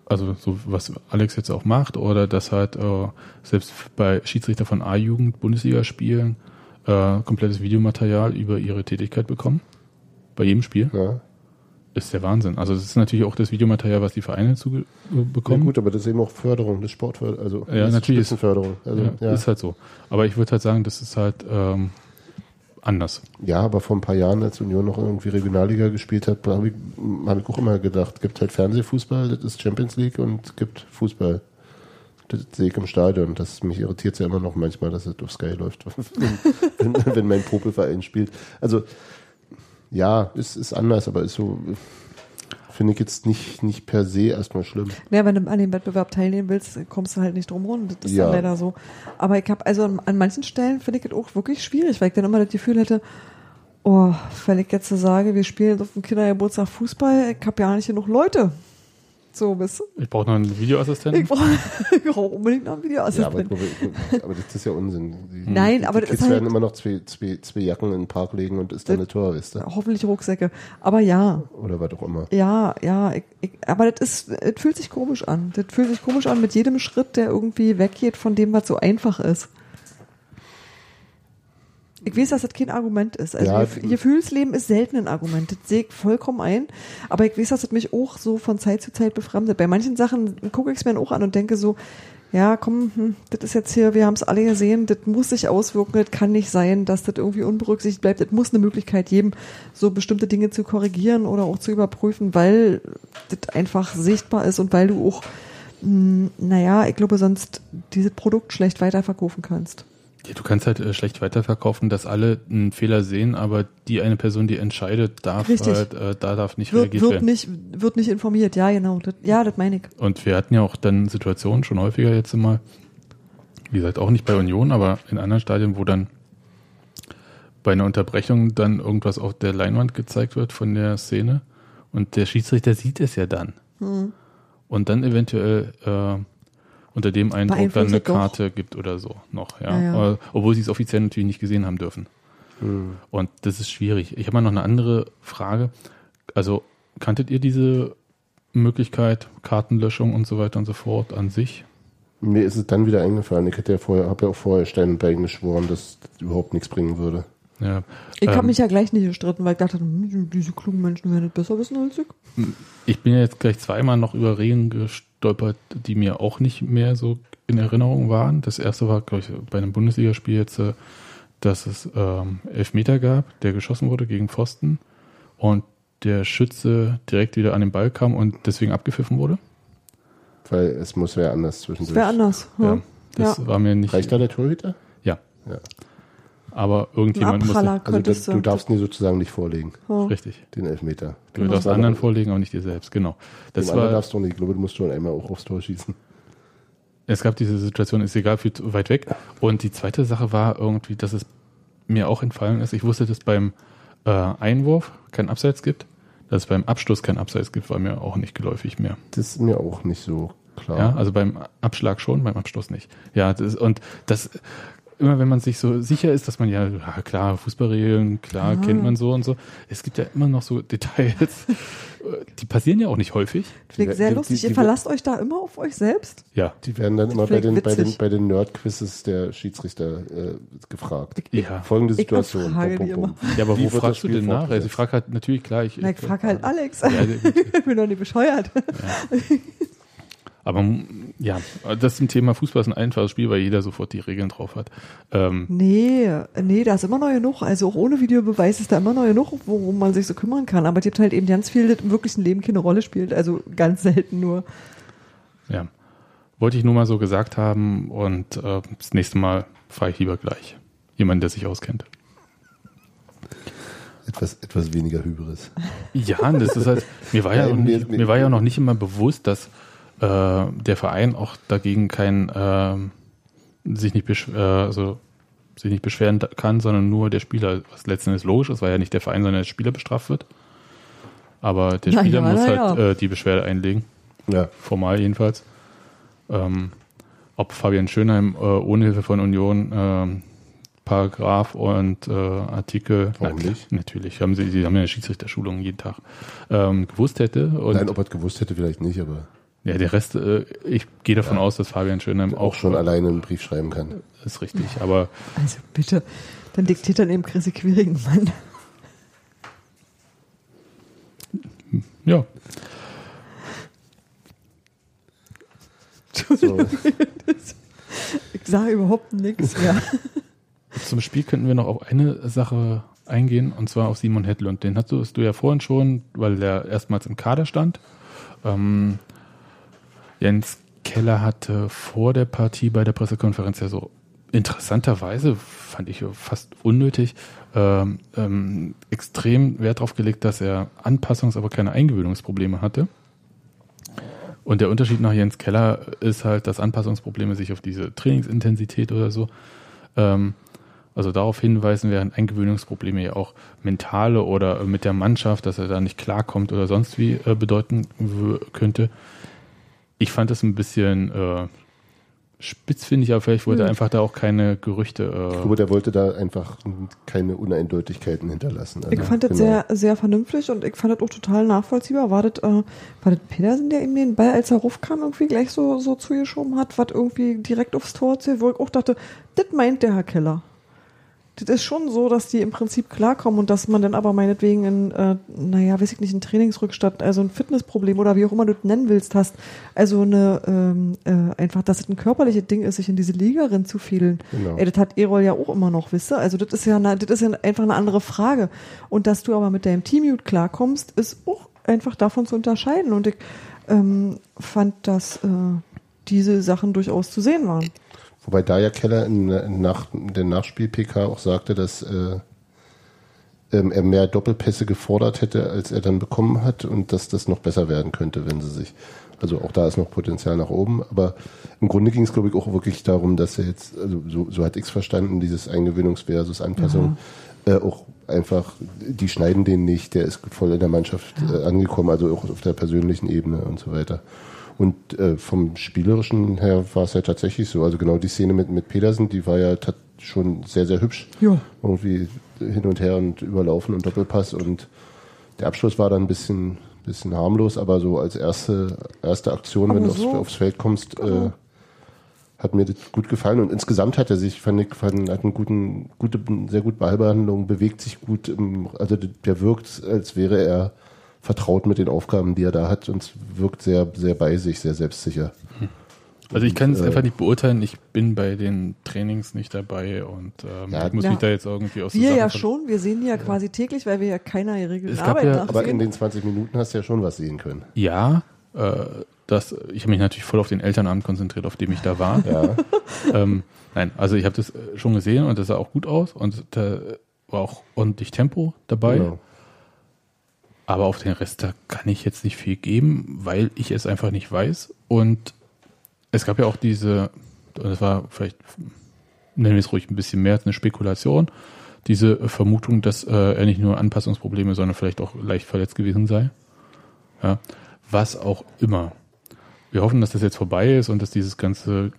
also so was Alex jetzt auch macht, oder dass halt äh, selbst bei Schiedsrichter von A-Jugend Bundesliga spielen äh, komplettes Videomaterial über ihre Tätigkeit bekommen. Bei jedem Spiel. Ja. Ist der Wahnsinn. Also das ist natürlich auch das Videomaterial, was die Vereine zu bekommen. Ja, gut, aber das ist eben auch Förderung, das Sportförderung, also ja, natürlich ist Förderung. Also, ja, ja. Ist halt so. Aber ich würde halt sagen, das ist halt ähm, anders. Ja, aber vor ein paar Jahren, als Union noch irgendwie Regionalliga gespielt hat, habe ich, hab ich auch immer gedacht, gibt halt Fernsehfußball, das ist Champions League und gibt Fußball. Das sehe ich im Stadion. Das mich irritiert ja immer noch manchmal, dass es auf Sky läuft, *laughs* wenn, wenn, wenn mein Popelverein spielt. Also ja, ist, ist anders, aber ist so, finde ich jetzt nicht, nicht per se erstmal schlimm. Ja, wenn du an dem Wettbewerb teilnehmen willst, kommst du halt nicht drum rum. Das ist ja. dann leider so. Aber ich habe, also an, an, manchen Stellen finde ich es auch wirklich schwierig, weil ich dann immer das Gefühl hätte, oh, wenn ich jetzt so sage, wir spielen auf dem Kindergeburtstag Fußball, ich habe ja nicht genug Leute. So bist Ich brauche noch einen Videoassistenten. Ich brauche *laughs* brauch unbedingt noch einen Videoassistenten. Ja, aber, aber, das ist ja Unsinn. Die, Nein, aber die Kids halt werden immer noch zwei, zwei, zwei Jacken in den Park legen und ist dann eine Torweste. Hoffentlich Rucksäcke. Aber ja. Oder was auch immer. Ja, ja. Ich, ich, aber das ist, das fühlt sich komisch an. Das fühlt sich komisch an mit jedem Schritt, der irgendwie weggeht von dem, was so einfach ist. Ich weiß, dass das kein Argument ist. Also ja, Gefühlsleben ist selten ein Argument. Das sehe ich vollkommen ein. Aber ich weiß, dass das mich auch so von Zeit zu Zeit befremdet. Bei manchen Sachen gucke ich es mir auch an und denke so, ja, komm, hm, das ist jetzt hier, wir haben es alle gesehen, das muss sich auswirken, das kann nicht sein, dass das irgendwie unberücksichtigt bleibt. Es muss eine Möglichkeit geben, so bestimmte Dinge zu korrigieren oder auch zu überprüfen, weil das einfach sichtbar ist und weil du auch, mh, hm, naja, ich glaube, sonst dieses Produkt schlecht weiterverkaufen kannst. Ja, du kannst halt äh, schlecht weiterverkaufen, dass alle einen Fehler sehen, aber die eine Person, die entscheidet, darf Richtig. halt, äh, da darf nicht wird, reagiert wird werden. Nicht, wird nicht informiert, ja, genau. Das, ja, das meine ich. Und wir hatten ja auch dann Situationen schon häufiger jetzt mal, wie gesagt, auch nicht bei Union, aber in anderen Stadien, wo dann bei einer Unterbrechung dann irgendwas auf der Leinwand gezeigt wird von der Szene und der Schiedsrichter sieht es ja dann. Hm. Und dann eventuell äh, unter dem Eindruck dann eine Karte doch. gibt oder so noch, ja. ja, ja. Obwohl sie es offiziell natürlich nicht gesehen haben dürfen. Mhm. Und das ist schwierig. Ich habe mal noch eine andere Frage. Also, kanntet ihr diese Möglichkeit, Kartenlöschung und so weiter und so fort an sich? Mir ist es dann wieder eingefallen. Ich hätte ja vorher, habe ja auch vorher Stein und Bein geschworen, dass das überhaupt nichts bringen würde. Ja, ich ähm, habe mich ja gleich nicht gestritten, weil ich dachte, hm, diese klugen Menschen werden nicht besser wissen als ich. Ich bin ja jetzt gleich zweimal noch über Regeln gestolpert, die mir auch nicht mehr so in Erinnerung waren. Das erste war, glaube ich, bei einem Bundesligaspiel jetzt, äh, dass es ähm, Elfmeter gab, der geschossen wurde gegen Pfosten und der Schütze direkt wieder an den Ball kam und deswegen abgepfiffen wurde. Weil es muss ja anders zwischendurch. Es wäre anders. Ja, ja das ja. war mir nicht. Reicht da der Torhüter? Ja. ja aber irgendjemand muss. Also das, du darfst nie sozusagen nicht vorlegen. Oh. Richtig. Den Elfmeter. Du genau. darfst anderen vorlegen, aber nicht dir selbst, genau. Das war, darfst du nicht. Ich glaube, du musst schon einmal auch aufs Tor schießen. Es gab diese Situation, ist egal, viel zu weit weg. Und die zweite Sache war irgendwie, dass es mir auch entfallen ist. Ich wusste, dass beim äh, Einwurf kein Abseits gibt. Dass es beim Abschluss kein Abseits gibt, war mir auch nicht geläufig mehr. Das ist mir auch nicht so klar. Ja, also beim Abschlag schon, beim Abschluss nicht. Ja, das, und das immer wenn man sich so sicher ist, dass man ja, ja klar, Fußballregeln, klar, ah. kennt man so und so. Es gibt ja immer noch so Details, *laughs* die passieren ja auch nicht häufig. Finde sehr lustig. Die, die, Ihr verlasst euch da immer auf euch selbst? Ja. Die werden dann immer bei den, bei den, bei den Nerd-Quizzes der Schiedsrichter äh, gefragt. Ja. Folgende Situation. Frage bum, bum, bum. Ja, aber wo fragst du denn nach? Also ich frage halt natürlich klar. Ich, Na, ich frage halt Alex. Ja, *laughs* ich bin doch nicht bescheuert. Ja. *laughs* Aber ja, das ist ein Thema Fußball ist ein einfaches Spiel, weil jeder sofort die Regeln drauf hat. Ähm nee, nee, da ist immer noch genug. Also auch ohne Videobeweis ist da immer noch genug, worum man sich so kümmern kann. Aber es gibt halt eben ganz viel, das im wirklichen Leben keine Rolle spielt. Also ganz selten nur. Ja. Wollte ich nur mal so gesagt haben und äh, das nächste Mal frage ich lieber gleich. Jemand, der sich auskennt. Etwas, etwas weniger Hybris. Ja, das ist halt, mir war ja, ja nicht, mir war ja noch nicht immer bewusst, dass äh, der Verein auch dagegen kein äh, sich nicht äh, also sich nicht beschweren kann, sondern nur der Spieler, was letztendlich logisch ist, weil ja nicht der Verein, sondern der Spieler bestraft wird. Aber der Spieler ja, muss halt ja. äh, die Beschwerde einlegen. Ja. Formal jedenfalls. Ähm, ob Fabian Schönheim äh, ohne Hilfe von Union äh, Paragraph und äh, Artikel. Warum na, nicht? Natürlich. Haben sie, sie haben ja eine Schiedsrichterschulung jeden Tag. Ähm, gewusst hätte. Und Nein, ob er es gewusst hätte, vielleicht nicht, aber. Ja, der Rest, äh, ich gehe davon ja. aus, dass Fabian Schönheim auch, auch schon alleine einen Brief schreiben kann. Ist richtig, aber. Also bitte, dann diktiert dann eben Chrissy Quiring, Mann. Ja. So. Ich sage überhaupt nichts mehr. Zum Spiel könnten wir noch auf eine Sache eingehen, und zwar auf Simon Hedlund. Den hattest du ja vorhin schon, weil er erstmals im Kader stand. Ähm, Jens Keller hatte vor der Partie bei der Pressekonferenz ja so interessanterweise, fand ich fast unnötig, ähm, ähm, extrem Wert darauf gelegt, dass er Anpassungs-, aber keine Eingewöhnungsprobleme hatte. Und der Unterschied nach Jens Keller ist halt, dass Anpassungsprobleme sich auf diese Trainingsintensität oder so ähm, Also darauf hinweisen, während Eingewöhnungsprobleme ja auch mentale oder mit der Mannschaft, dass er da nicht klarkommt oder sonst wie äh, bedeuten könnte. Ich fand das ein bisschen äh, spitz, finde ich, aber vielleicht wollte er hm. einfach da auch keine Gerüchte. Äh ich glaube, der wollte da einfach keine Uneindeutigkeiten hinterlassen. Also, ich fand das genau. sehr, sehr vernünftig und ich fand das auch total nachvollziehbar. War das, äh, war das Pedersen, der ihm den Ball, als er raufkam, irgendwie gleich so, so zugeschoben hat, was irgendwie direkt aufs Tor zählt, wo ich auch dachte, das meint der Herr Keller das ist schon so, dass die im Prinzip klarkommen und dass man dann aber meinetwegen in, äh, naja, weiß ich nicht, ein Trainingsrückstand, also ein Fitnessproblem oder wie auch immer du das nennen willst, hast. Also eine, ähm, äh, einfach, dass es ein körperliches Ding ist, sich in diese Liga zu fehlen. Genau. Ey, das hat Erol ja auch immer noch, wisst ihr? Also das ist ja, eine, das ist ja einfach eine andere Frage. Und dass du aber mit deinem Teammute klarkommst, ist auch einfach davon zu unterscheiden. Und ich ähm, fand, dass äh, diese Sachen durchaus zu sehen waren. Wobei da ja Keller in, in, nach, in der Nachspiel-PK auch sagte, dass äh, ähm, er mehr Doppelpässe gefordert hätte, als er dann bekommen hat und dass das noch besser werden könnte, wenn sie sich. Also auch da ist noch Potenzial nach oben. Aber im Grunde ging es, glaube ich, auch wirklich darum, dass er jetzt, also so, so hat ich es verstanden, dieses Eingewöhnungs- versus Anpassung, mhm. äh, auch einfach, die schneiden den nicht, der ist voll in der Mannschaft äh, angekommen, also auch auf der persönlichen Ebene und so weiter. Und äh, vom Spielerischen her war es ja tatsächlich so. Also genau die Szene mit, mit Pedersen, die war ja schon sehr, sehr hübsch. Ja. Irgendwie hin und her und überlaufen und Doppelpass und der Abschluss war dann ein bisschen, bisschen harmlos, aber so als erste, erste Aktion, aber wenn so. du aufs, aufs, Feld kommst, genau. äh, hat mir das gut gefallen und insgesamt hat er sich, fand ich, fand, hat eine guten, gute, sehr gute Ballbehandlung, bewegt sich gut, im, also der wirkt, als wäre er vertraut mit den Aufgaben, die er da hat und wirkt sehr, sehr bei sich, sehr selbstsicher. Also ich kann es äh, einfach nicht beurteilen. Ich bin bei den Trainings nicht dabei und ähm, ja, ich muss ja. mich da jetzt irgendwie aus Wir ja schon, wir sehen die ja, ja, quasi täglich, weil wir ja keiner geregelten Arbeit ja, Aber in den 20 Minuten hast du ja schon was sehen können. Ja, äh, das, ich habe mich natürlich voll auf den Elternabend konzentriert, auf dem ich da war. Ja. *laughs* ähm, nein, also ich habe das schon gesehen und das sah auch gut aus und da war auch ordentlich Tempo dabei. Genau. Aber auf den Rest, da kann ich jetzt nicht viel geben, weil ich es einfach nicht weiß. Und es gab ja auch diese, das war vielleicht, nennen wir es ruhig ein bisschen mehr eine Spekulation, diese Vermutung, dass äh, er nicht nur Anpassungsprobleme, sondern vielleicht auch leicht verletzt gewesen sei. Ja, was auch immer. Wir hoffen, dass das jetzt vorbei ist und dass dieses ganze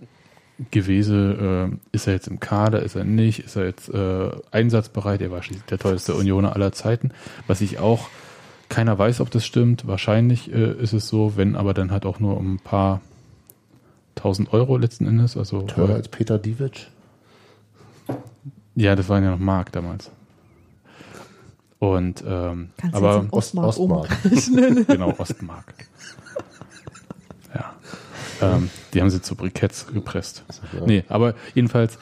Gewese, äh, ist er jetzt im Kader, ist er nicht, ist er jetzt äh, einsatzbereit, er war schließlich der tollste Unioner aller Zeiten, was ich auch keiner weiß, ob das stimmt. Wahrscheinlich äh, ist es so, wenn aber dann halt auch nur um ein paar tausend Euro letzten Endes. Also, Teurer als Peter Diewitsch? Ja, das waren ja noch Mark damals. Und ähm, Kannst aber Ostmark, Ostmark. *laughs* *laughs* genau Ostmark. Ja, ähm, die haben sie zu Briketts gepresst. Nee, aber jedenfalls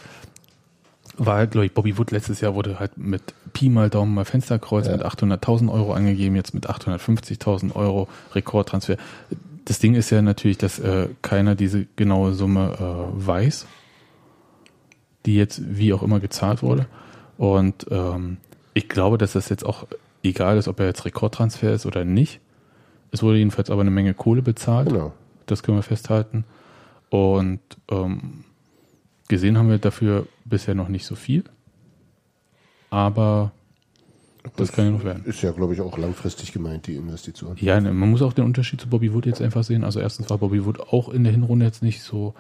war, halt, glaube ich, Bobby Wood letztes Jahr wurde halt mit Pi mal Daumen mal Fensterkreuz ja. mit 800.000 Euro angegeben, jetzt mit 850.000 Euro Rekordtransfer. Das Ding ist ja natürlich, dass äh, keiner diese genaue Summe äh, weiß, die jetzt wie auch immer gezahlt wurde. Und ähm, ich glaube, dass das jetzt auch egal ist, ob er jetzt Rekordtransfer ist oder nicht. Es wurde jedenfalls aber eine Menge Kohle bezahlt. Genau. Das können wir festhalten. Und ähm, Gesehen haben wir dafür bisher noch nicht so viel. Aber das, das kann ja noch werden. Ist ja, glaube ich, auch langfristig gemeint, die Investition. Ja, ne, man muss auch den Unterschied zu Bobby Wood jetzt einfach sehen. Also erstens war Bobby Wood auch in der Hinrunde jetzt nicht so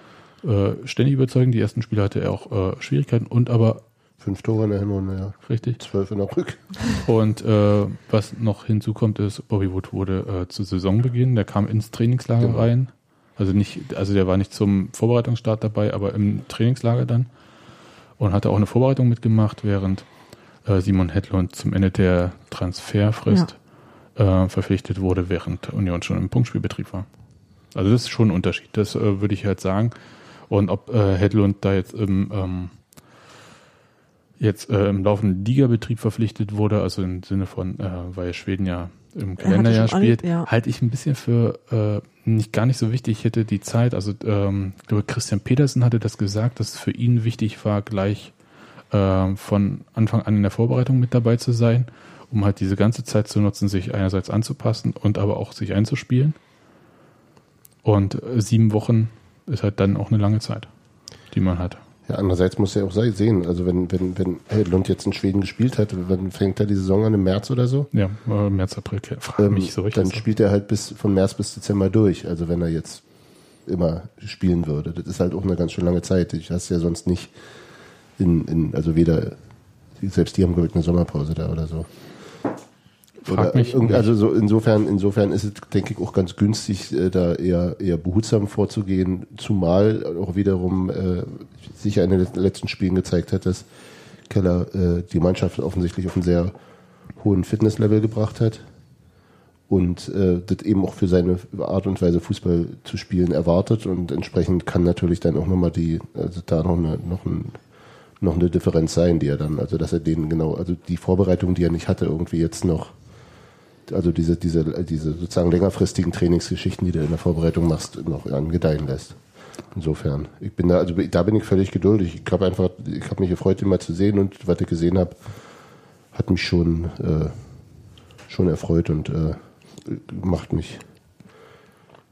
äh, ständig überzeugend. Die ersten Spiele hatte er auch äh, Schwierigkeiten und aber Fünf Tore in der Hinrunde, ja. Richtig. Zwölf in der Rück. Und äh, was noch hinzukommt, ist, Bobby Wood wurde äh, zu Saisonbeginn, der kam ins Trainingslager genau. rein, also nicht, also der war nicht zum Vorbereitungsstart dabei, aber im Trainingslager dann. Und hatte auch eine Vorbereitung mitgemacht, während äh, Simon Hedlund zum Ende der Transferfrist ja. äh, verpflichtet wurde, während Union schon im Punktspielbetrieb war. Also das ist schon ein Unterschied, das äh, würde ich halt sagen. Und ob äh, Hedlund da jetzt im ähm, jetzt äh, im laufenden Ligabetrieb verpflichtet wurde, also im Sinne von, äh, weil Schweden ja im Kalenderjahr spielt, ja. halte ich ein bisschen für nicht gar nicht so wichtig. Ich hätte die Zeit, also ähm, ich glaube Christian Petersen hatte das gesagt, dass es für ihn wichtig war, gleich äh, von Anfang an in der Vorbereitung mit dabei zu sein, um halt diese ganze Zeit zu nutzen, sich einerseits anzupassen und aber auch sich einzuspielen. Und äh, sieben Wochen ist halt dann auch eine lange Zeit, die man hat. Ja, andererseits muss er auch sehen, also wenn, wenn, wenn Lund jetzt in Schweden gespielt hat, dann fängt er die Saison an im März oder so? Ja, äh, März, April, frage ähm, mich so richtig. Dann spielt er halt bis von März bis Dezember durch, also wenn er jetzt immer spielen würde. Das ist halt auch eine ganz schön lange Zeit. Ich hast ja sonst nicht in, in also weder, selbst die haben glaube ich eine Sommerpause da oder so. Frag mich also so insofern, insofern ist es, denke ich, auch ganz günstig, äh, da eher, eher behutsam vorzugehen, zumal auch wiederum äh, sich ja in den letzten Spielen gezeigt hat, dass Keller äh, die Mannschaft offensichtlich auf einen sehr hohen Fitnesslevel gebracht hat und äh, das eben auch für seine Art und Weise Fußball zu spielen erwartet und entsprechend kann natürlich dann auch nochmal die, also da noch eine, noch ein noch eine Differenz sein, die er dann, also dass er den genau, also die Vorbereitung, die er nicht hatte, irgendwie jetzt noch also diese, diese, diese sozusagen längerfristigen Trainingsgeschichten, die du in der Vorbereitung machst, noch angedeihen lässt. Insofern, ich bin da, also da bin ich völlig geduldig. Ich habe einfach, ich habe mich gefreut, ihn mal zu sehen und was ich gesehen habe, hat mich schon, äh, schon erfreut und äh, macht mich.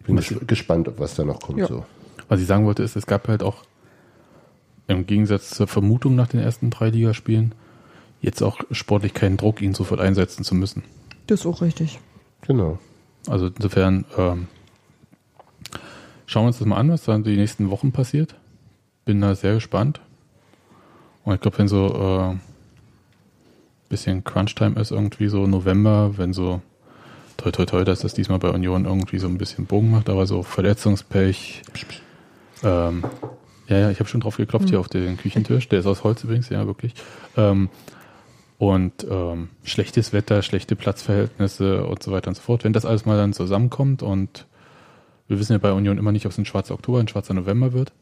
Bin was gespannt, was da noch kommt. Ja. So. Was ich sagen wollte, ist, es gab halt auch im Gegensatz zur Vermutung nach den ersten drei Ligaspielen jetzt auch sportlich keinen Druck, ihn sofort einsetzen zu müssen. Das ist auch richtig. Genau. Also insofern ähm, schauen wir uns das mal an, was dann die nächsten Wochen passiert. Bin da sehr gespannt. Und ich glaube, wenn so äh, bisschen Crunch-Time ist, irgendwie so November, wenn so toi toi toi, dass das diesmal bei Union irgendwie so ein bisschen Bogen macht, aber so Verletzungspech. Ähm, ja, ja, ich habe schon drauf geklopft mhm. hier auf den Küchentisch. Der ist aus Holz übrigens, ja, wirklich. Ähm, und ähm, schlechtes Wetter, schlechte Platzverhältnisse und so weiter und so fort. Wenn das alles mal dann zusammenkommt und wir wissen ja bei Union immer nicht, ob es ein schwarzer Oktober, ein schwarzer November wird.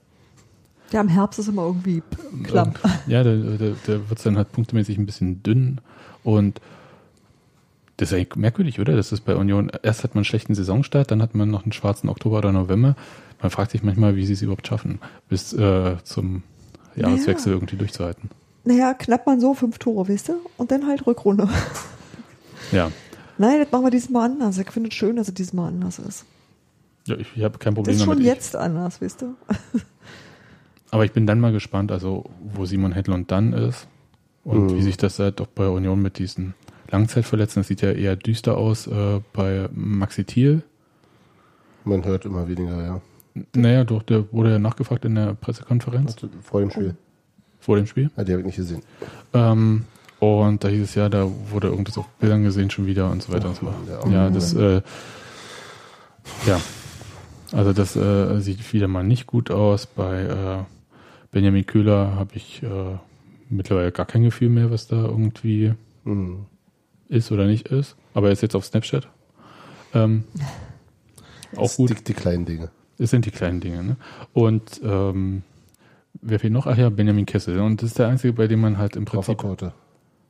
Ja, im Herbst ist immer irgendwie klamm. ja, da, da, da wird es dann halt punktemäßig ein bisschen dünn und das ist eigentlich merkwürdig, oder? Das ist bei Union, erst hat man einen schlechten Saisonstart, dann hat man noch einen schwarzen Oktober oder November. Man fragt sich manchmal, wie sie es überhaupt schaffen, bis äh, zum Jahreswechsel ja. irgendwie durchzuhalten naja, knapp man so fünf Tore, weißt du? Und dann halt Rückrunde. Ja. Nein, das machen wir diesmal anders. Ich finde es schön, dass es diesmal anders ist. Ja, ich, ich habe kein Problem damit. Das ist schon jetzt anders, weißt du? *laughs* Aber ich bin dann mal gespannt, also wo Simon Hedlund dann ist und mhm. wie sich das halt auch bei Union mit diesen Langzeitverletzten, das sieht ja eher düster aus äh, bei Maxi Thiel. Man hört immer weniger, ja. Naja, doch, der wurde ja nachgefragt in der Pressekonferenz. Vor dem Spiel. Oh. Vor dem Spiel? Ah, die habe ich nicht gesehen. Ähm, und da hieß es ja, da wurde irgendwas auf Bildern gesehen schon wieder und so weiter und so fort. Ja, das, äh, ja. Also das äh, sieht wieder mal nicht gut aus. Bei äh, Benjamin Köhler habe ich äh, mittlerweile gar kein Gefühl mehr, was da irgendwie mhm. ist oder nicht ist. Aber er ist jetzt auf Snapchat. Ähm, *laughs* auch gut. Die, die, kleinen Dinge. Es sind die kleinen Dinge. Ne? Und ähm, Wer fehlt noch? Ach ja, Benjamin Kessel. Und das ist der einzige, bei dem man halt im Prinzip. Rafa Korte.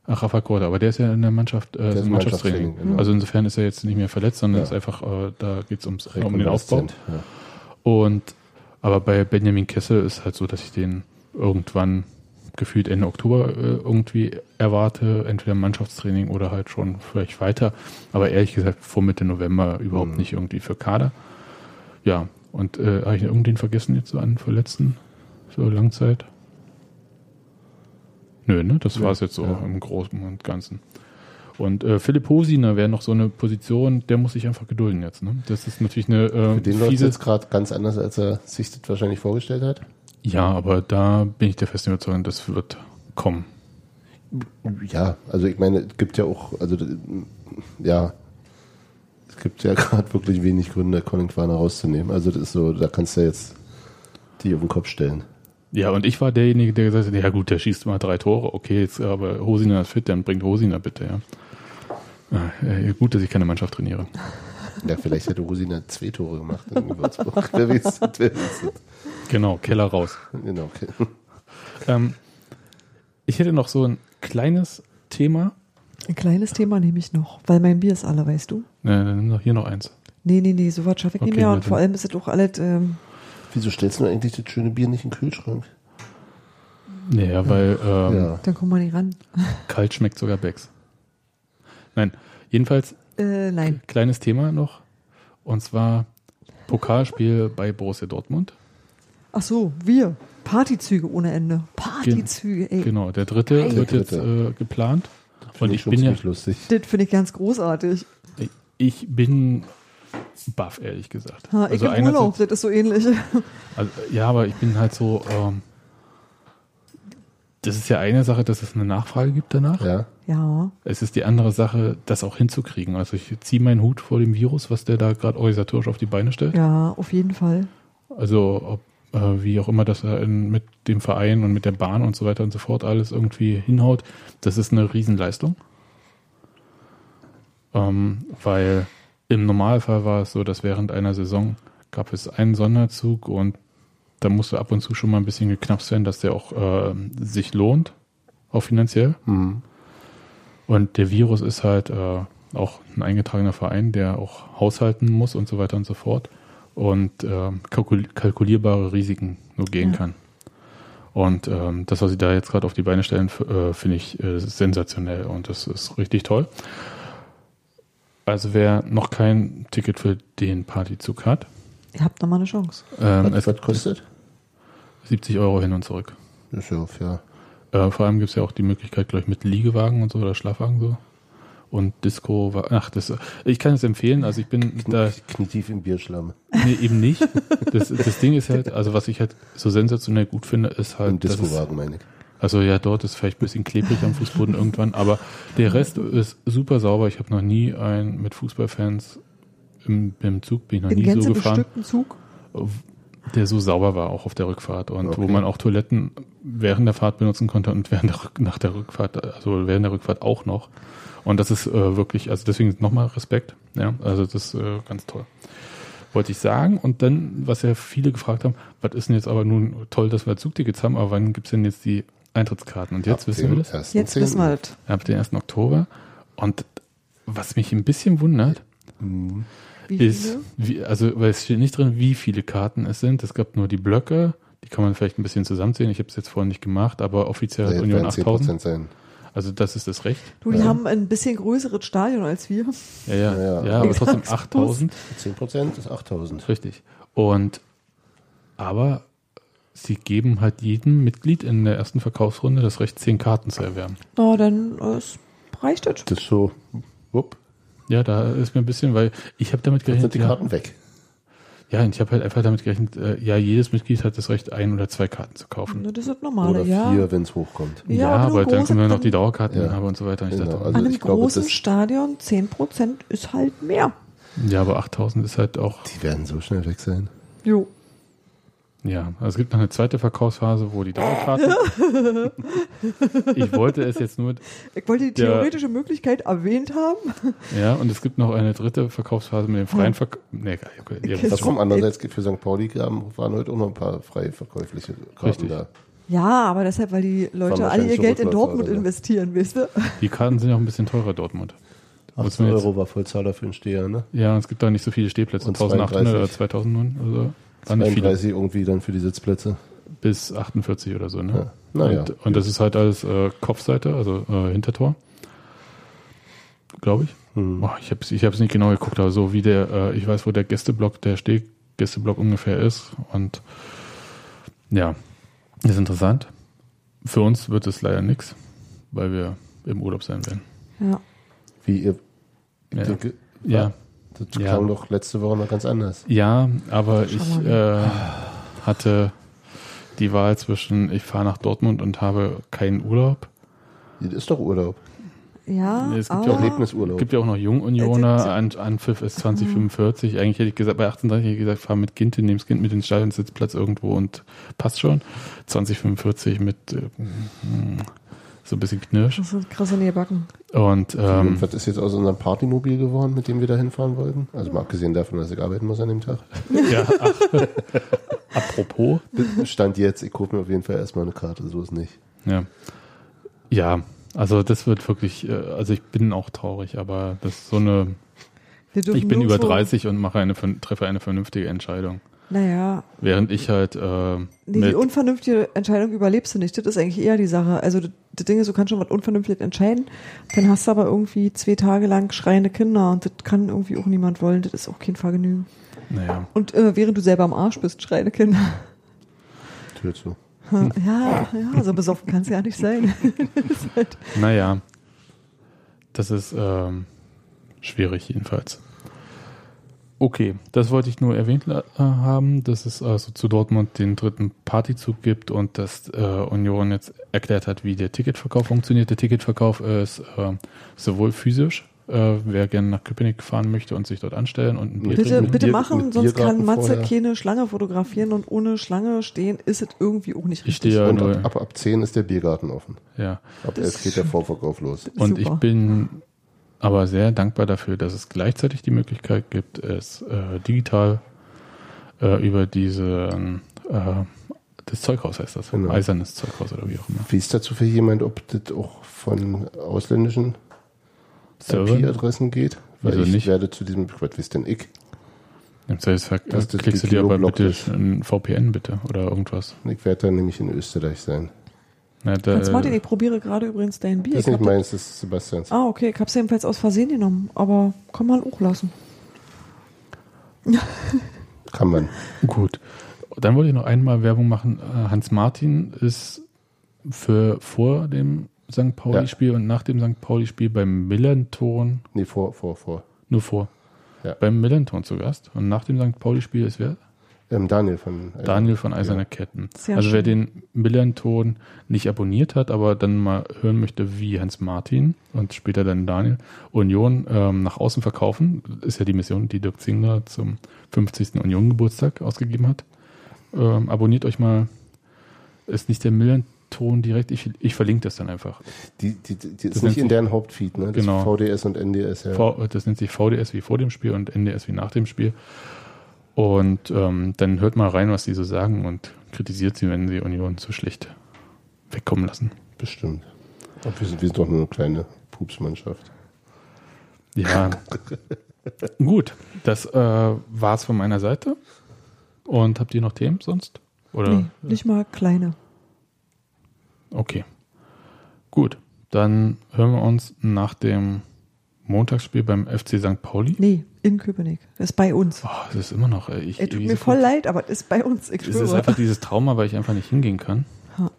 Ach, Rafa Korte, aber der ist ja in der Mannschaft, äh, im Mannschaftstraining. Genau. Also insofern ist er jetzt nicht mehr verletzt, sondern ja. ist einfach, äh, da geht es ums um den Aufbau. Ja. Und aber bei Benjamin Kessel ist halt so, dass ich den irgendwann gefühlt Ende Oktober äh, irgendwie erwarte, entweder Mannschaftstraining oder halt schon vielleicht weiter. Aber ehrlich gesagt, vor Mitte November überhaupt mhm. nicht irgendwie für Kader. Ja, und äh, habe ich irgendwen vergessen jetzt so an Verletzten? Für Langzeit? Nö, ne? Das ja, war es jetzt so ja. im Großen und Ganzen. Und äh, Philipp Hosiner wäre noch so eine Position, der muss sich einfach gedulden jetzt. Ne? Das ist natürlich eine. Äh, Für den läuft jetzt gerade ganz anders, als er sich das wahrscheinlich vorgestellt hat. Ja, aber da bin ich der festen Überzeugung, das wird kommen. Ja, also ich meine, es gibt ja auch, also ja, es gibt ja *laughs* gerade wirklich wenig Gründe, Colin Quaner rauszunehmen. Also das ist so, da kannst du jetzt die auf den Kopf stellen. Ja, und ich war derjenige, der gesagt hat, ja gut, der schießt mal drei Tore, okay, jetzt aber Hosiner ist fit, dann bringt Hosiner bitte, ja. Ah, äh, gut, dass ich keine Mannschaft trainiere. Ja, vielleicht hätte Hosiner zwei Tore gemacht in Würzburg. *laughs* wer weiß, wer weiß. Genau, Keller raus. Genau, okay. Ähm, ich hätte noch so ein kleines Thema. Ein kleines Thema nehme ich noch, weil mein Bier ist alle, weißt du? Ja, dann nimm doch hier noch eins. Nee, nee, nee, sowas schaffe ich okay, nicht mehr. Und vor allem ist es auch alles ähm, Wieso stellst du eigentlich das schöne Bier nicht in den Kühlschrank? Naja, weil ähm, ja. dann kommen wir nicht ran. *laughs* Kalt schmeckt sogar Becks. Nein, jedenfalls äh, nein. kleines Thema noch und zwar Pokalspiel *laughs* bei Borussia Dortmund. Ach so, wir. Partyzüge ohne Ende. Partyzüge, ey. Genau, der dritte Ei. wird jetzt äh, geplant. Und ich bin ja, lustig. Das finde ich ganz großartig. ich bin baff, ehrlich gesagt. Ha, ich also im Urlaub, das ist so ähnlich. *laughs* also, ja, aber ich bin halt so, ähm, das ist ja eine Sache, dass es eine Nachfrage gibt danach. Ja. Ja. Es ist die andere Sache, das auch hinzukriegen. Also ich ziehe meinen Hut vor dem Virus, was der da gerade organisatorisch auf die Beine stellt. Ja, auf jeden Fall. Also ob, äh, wie auch immer das da in, mit dem Verein und mit der Bahn und so weiter und so fort alles irgendwie hinhaut, das ist eine Riesenleistung. Ähm, weil im Normalfall war es so, dass während einer Saison gab es einen Sonderzug und da musste ab und zu schon mal ein bisschen geknapst werden, dass der auch äh, sich lohnt, auch finanziell. Mhm. Und der Virus ist halt äh, auch ein eingetragener Verein, der auch haushalten muss und so weiter und so fort und ähm, kalkul kalkulierbare Risiken nur gehen Ja. kann. Und ähm, das, was sie da jetzt gerade auf die Beine stellen, äh, finde ich äh, sensationell und das ist richtig toll. Also wer noch kein Ticket für den Partyzug hat, Ihr habt nochmal eine Chance. ähm, Was, es was kostet? 70 Euro hin und zurück. Das ist ja fair. Äh, vor allem gibt es ja auch die Möglichkeit, glaube ich, mit Liegewagen und so oder Schlafwagen so. Und Disco, war- ach, das, ich kann es empfehlen. Also ich bin da, Knietief im Bierschlamm. nee, eben nicht. *laughs* Das, das Ding ist halt, also was ich halt so sensationell gut finde, ist Im halt, es, Discowagen, meine ich. Also ja, dort ist vielleicht ein bisschen klebrig am Fußboden irgendwann, aber der Rest ist super sauber. Ich habe noch nie ein mit Fußballfans im, im Zug bin ich noch Im nie so Gänze gefahren Zug. der so sauber war, auch auf der Rückfahrt und wo Okay. man auch Toiletten während der Fahrt benutzen konnte und während der nach der Rückfahrt, also während der Rückfahrt auch noch. Und das ist äh, wirklich, also deswegen nochmal Respekt, ja, also das ist äh, ganz toll. Wollte ich sagen. Und dann, was ja viele gefragt haben, was ist denn jetzt aber nun toll, dass wir Zugtickets haben, aber wann gibt's denn jetzt die Eintrittskarten? Und jetzt Ab wissen wir dem das? 1.10.. Jetzt wissen wir das. Ab den 1. Oktober. Und was mich ein bisschen wundert, Mhm. Ist, wie, also weil es steht nicht drin, wie viele Karten es sind. Es gab nur die Blöcke, die kann man vielleicht ein bisschen zusammenzählen. Ich habe es jetzt vorhin nicht gemacht, aber offiziell hat Union werden 8000. 10% sein. Also das ist das Recht. Du, die Ja. haben ein bisschen größeres Stadion als wir. Ja, ja, Ja, ja, aber trotzdem sag's 8000. 10% ist 8000. Richtig. Und aber sie geben halt jedem Mitglied in der ersten Verkaufsrunde das Recht, zehn Karten zu erwerben. Na, dann äh, es reicht das. Das ist so, wupp, Ja, da ist mir ein bisschen, weil ich habe damit jetzt sind gerechnet, die ja, Karten weg. ja, und ich habe halt einfach damit gerechnet, äh, ja, jedes Mitglied hat das Recht, ein oder zwei Karten zu kaufen. Na, Das ist das Normale, Oder ja. vier, wenn es hochkommt. Ja, Ja, aber dann große- kommen ja noch die Dauerkarteninhaber Ja. und so weiter. Und ich Genau, dachte, also An einem ich glaube, großen das- Stadion 10% ist halt mehr. ja, aber 8000 ist halt auch, Die werden so schnell weg sein. Jo. Ja, also es gibt noch eine zweite Verkaufsphase, wo die Dauerkarten. *laughs* ich wollte es jetzt nur, Ich wollte die Ja. theoretische Möglichkeit erwähnt haben. ja, und es gibt noch eine dritte Verkaufsphase mit dem freien Verkauf. Nee, okay, wisst Das kommt andererseits für St. Pauli waren heute auch noch ein paar frei verkäufliche Karten Richtig. da. Ja, aber deshalb, weil die Leute alle ihr Geld in Dortmund oder investieren, weißt du? Die Karten sind ja auch ein bisschen teurer, Dortmund. Muss 18 man jetzt- Euro war Vollzahler für den Steher, ne? Ja, und es gibt da nicht so viele Stehplätze. Und 1800 oder 32. 2000 nun. Also war nicht viele. 32 irgendwie dann für die Sitzplätze. Bis 48 oder so. Ne? Ja. Naja. und, und das ist halt alles äh, Kopfseite, also äh, Hintertor. Glaube ich. Hm. Boah, ich habe es ich hab's nicht genau geguckt, aber so wie der, äh, ich weiß, wo der Gästeblock, der Stehgästeblock ungefähr ist. Und ja, ist interessant. Für uns wird es leider nichts, weil wir im Urlaub sein werden. Ja. Wie ihr, Ja. denke, Ja. Das Ja. klang doch letzte Woche noch ganz anders. Ja, aber ich äh, hatte die Wahl zwischen, ich fahre nach Dortmund und habe keinen Urlaub. Das ist doch Urlaub. Ja, Nee, es gibt ja auch Erlebnisurlaub. Es gibt ja auch noch Jungunioner, Äh, an, Anpfiff ist 2045. Eigentlich hätte ich gesagt, bei 38 hätte ich gesagt, fahr mit Kind hin, nehme das Kind mit ins Stadion, Sitzplatz irgendwo und passt schon. 2045 mit äh, mm, so ein bisschen Knirsch. das sind krasse Nähbacken. Und ähm, was ist jetzt aus unserem Partymobil geworden, mit dem wir da hinfahren wollten? Also mal abgesehen davon, dass ich arbeiten muss an dem Tag. *laughs* ja, ach, apropos, Stand jetzt, ich gucke mir auf jeden Fall erstmal eine Karte, so ist nicht. ja. Ja, also das wird wirklich, äh, also ich bin auch traurig, aber das ist so eine, ich bin über nirgendwo- 30 und mache eine, treffe eine vernünftige Entscheidung. Naja, Während ich halt äh, nee, die unvernünftige Entscheidung überlebst du nicht. Das ist eigentlich eher die Sache. Also das, Ding ist, du kannst schon was unvernünftig entscheiden, dann hast du aber irgendwie zwei Tage lang schreiende Kinder und das kann irgendwie auch niemand wollen. Das ist auch kein Vergnügen. naja, Und äh, während du selber am Arsch bist, schreiende Kinder. *laughs* Tür zu. Ja, ja, so besoffen kann es ja nicht sein. halt *laughs* naja, das ist ähm, schwierig jedenfalls. Okay, das wollte ich nur erwähnt äh, haben, dass es also zu Dortmund den dritten Partyzug gibt und dass äh, Union jetzt erklärt hat, wie der Ticketverkauf funktioniert. Der Ticketverkauf ist äh, sowohl physisch, äh, wer gerne nach Köpenick fahren möchte und sich dort anstellen und ein Bier Bitte, trinken. bitte machen, sonst kann Matze keine Schlange fotografieren und ohne Schlange stehen ist es irgendwie auch nicht richtig. Ich stehe ja nur, ab, ab 10 ist der Biergarten offen. Ja. Ab 11 geht der Vorverkauf los. Und ich bin aber sehr dankbar dafür, dass es gleichzeitig die Möglichkeit gibt, es äh, digital äh, über diese äh, das Zeughaus heißt das, genau. eisernes Zeughaus oder wie auch immer. Wie ist dazu für jemand, ob das auch von ausländischen IP-Adressen geht? Weil Wieso ich nicht? werde zu diesem, was wisst denn ich? Im Zweifelsfall klickst du dir aber bitte ein VPN bitte oder irgendwas. Ich werde dann nämlich in Österreich sein. Na, da, Hans Martin, ich probiere gerade übrigens dein Bier. Das ist nicht meins, das ist Sebastians. Ah, okay, ich habe es jedenfalls aus Versehen genommen, aber kann man auch lassen. *laughs* kann man. Gut. Dann wollte ich noch einmal Werbung machen. Äh, Hans Martin ist für vor dem St. Pauli-Spiel ja. und nach dem St. Pauli-Spiel beim Millanton. Nee, vor, vor, vor. Nur vor. Ja. Beim Millanton zu Gast. Und nach dem St. Pauli-Spiel ist wer? Ähm, Daniel von Eiserne, Daniel von Eiserne ja. Ketten. Sehr also schön. wer den Millanton nicht abonniert hat, aber dann mal hören möchte, wie Hans Martin und später dann Daniel Union ähm, nach außen verkaufen, ist ja die Mission, die Dirk Zingler zum 50. Union-Geburtstag ausgegeben hat. Ähm, abonniert euch mal. Ist nicht der Millanton direkt, ich, ich verlinke das dann einfach. Die, die, die, das ist nicht in deren Hauptfeed, ne? Das genau. VDS und NDS, ja. V, das nennt sich VDS wie vor dem Spiel und NDS wie nach dem Spiel. Und ähm, dann hört mal rein, was die so sagen und kritisiert sie, wenn sie Union zu schlecht wegkommen lassen. Bestimmt. Aber wir sind, wir sind doch nur eine kleine Pupsmannschaft. Ja. *laughs* Gut, das äh, war's von meiner Seite. Und habt ihr noch Themen sonst? Oder? Nee, nicht mal kleine. Okay. Gut, dann hören wir uns nach dem Montagsspiel beim FC St. Pauli? Nee, in Köpenick. Das ist bei uns. Oh, das ist immer noch. Ich, Ey, tut mir voll leid, aber das ist bei uns. Ich es ist einfach dieses Trauma, weil ich einfach nicht hingehen kann.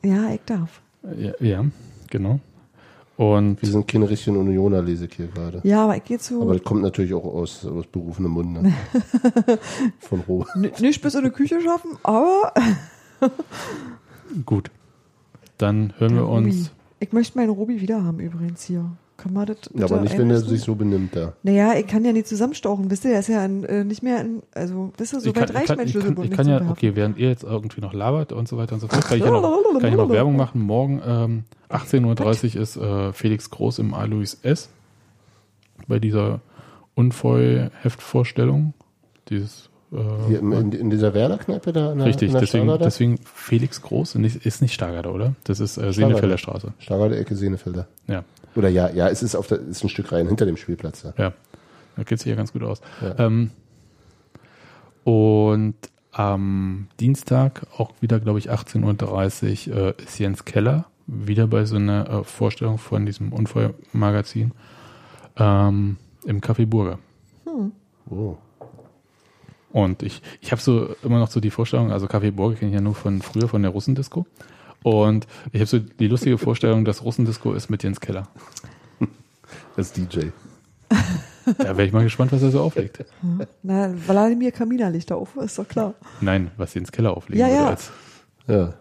Ja, ich darf. Ja, ja genau. Und wir sind keine richtigen Unioner, lese ich hier gerade. Ja, aber ich gehe zu. Aber das kommt natürlich auch aus, aus berufenem Munde. Ne? *laughs* Von Roh. nicht bis in die Küche schaffen, aber. Gut. Dann hören Der wir uns. Ich möchte meinen Robi wieder haben übrigens hier. Kann man das ja, aber nicht, wenn er sich so benimmt, ja. Naja, ich kann ja nicht zusammenstauchen, wisst ihr, er ist ja ein, äh, nicht mehr ein, also das ist so ich weit reicht mein Schlüsselbund. Ich kann, ich kann ja, okay, während ihr jetzt irgendwie noch labert und so weiter und so fort, kann ich ja noch, kann ich noch Werbung machen. Morgen ähm, 18.30 Uhr ist äh, Felix Groß im Alois S. Bei dieser Unfeu-Heftvorstellung. Dieses äh, Hier in, in, dieser Werder-Kneipe da? In richtig, in deswegen, deswegen Felix Groß ist nicht Stargarder, oder? Das ist äh, Senefelder Straße. Stargarder Ecke Senefelder. Ja. Oder ja, ja, es ist auf der, ist ein Stück rein hinter dem Spielplatz. Ja, ja. da geht es hier ganz gut aus. Ja. Ähm, und am Dienstag, auch wieder, glaube ich, 18.30 Uhr, äh, ist Jens Keller wieder bei so einer äh, Vorstellung von diesem Unfallmagazin ähm, im Café Burger. Hm. Oh. Und ich, ich habe so immer noch so die Vorstellung, also Café Burger kenne ich ja nur von früher von der Russendisco. Und ich habe so die lustige Vorstellung, dass Russendisco ist mit Jens Keller. Als DJ. Da wäre ich mal gespannt, was er so auflegt. *laughs* Na, Wladimir Kamina legt da auf, ist doch klar. Nein, was Jens Keller auflegt. Ja, ja. Als ja.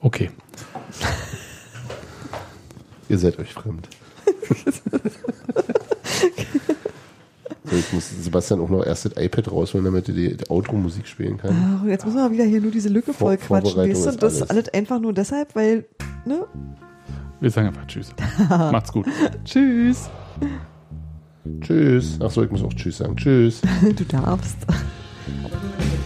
Okay. Ihr seid euch fremd. *laughs* So, jetzt muss Sebastian auch noch erst das iPad rausholen, damit er die, die Outro-Musik spielen kann. Ach, jetzt muss man wieder hier nur diese Lücke voll Vor quatschen. Weißt du? Das alles. alles einfach nur deshalb, weil, ne? Wir sagen einfach Tschüss. *laughs* Macht's gut. tschüss. Tschüss. Achso, ich muss auch Tschüss sagen. Tschüss. *laughs* du darfst. *laughs*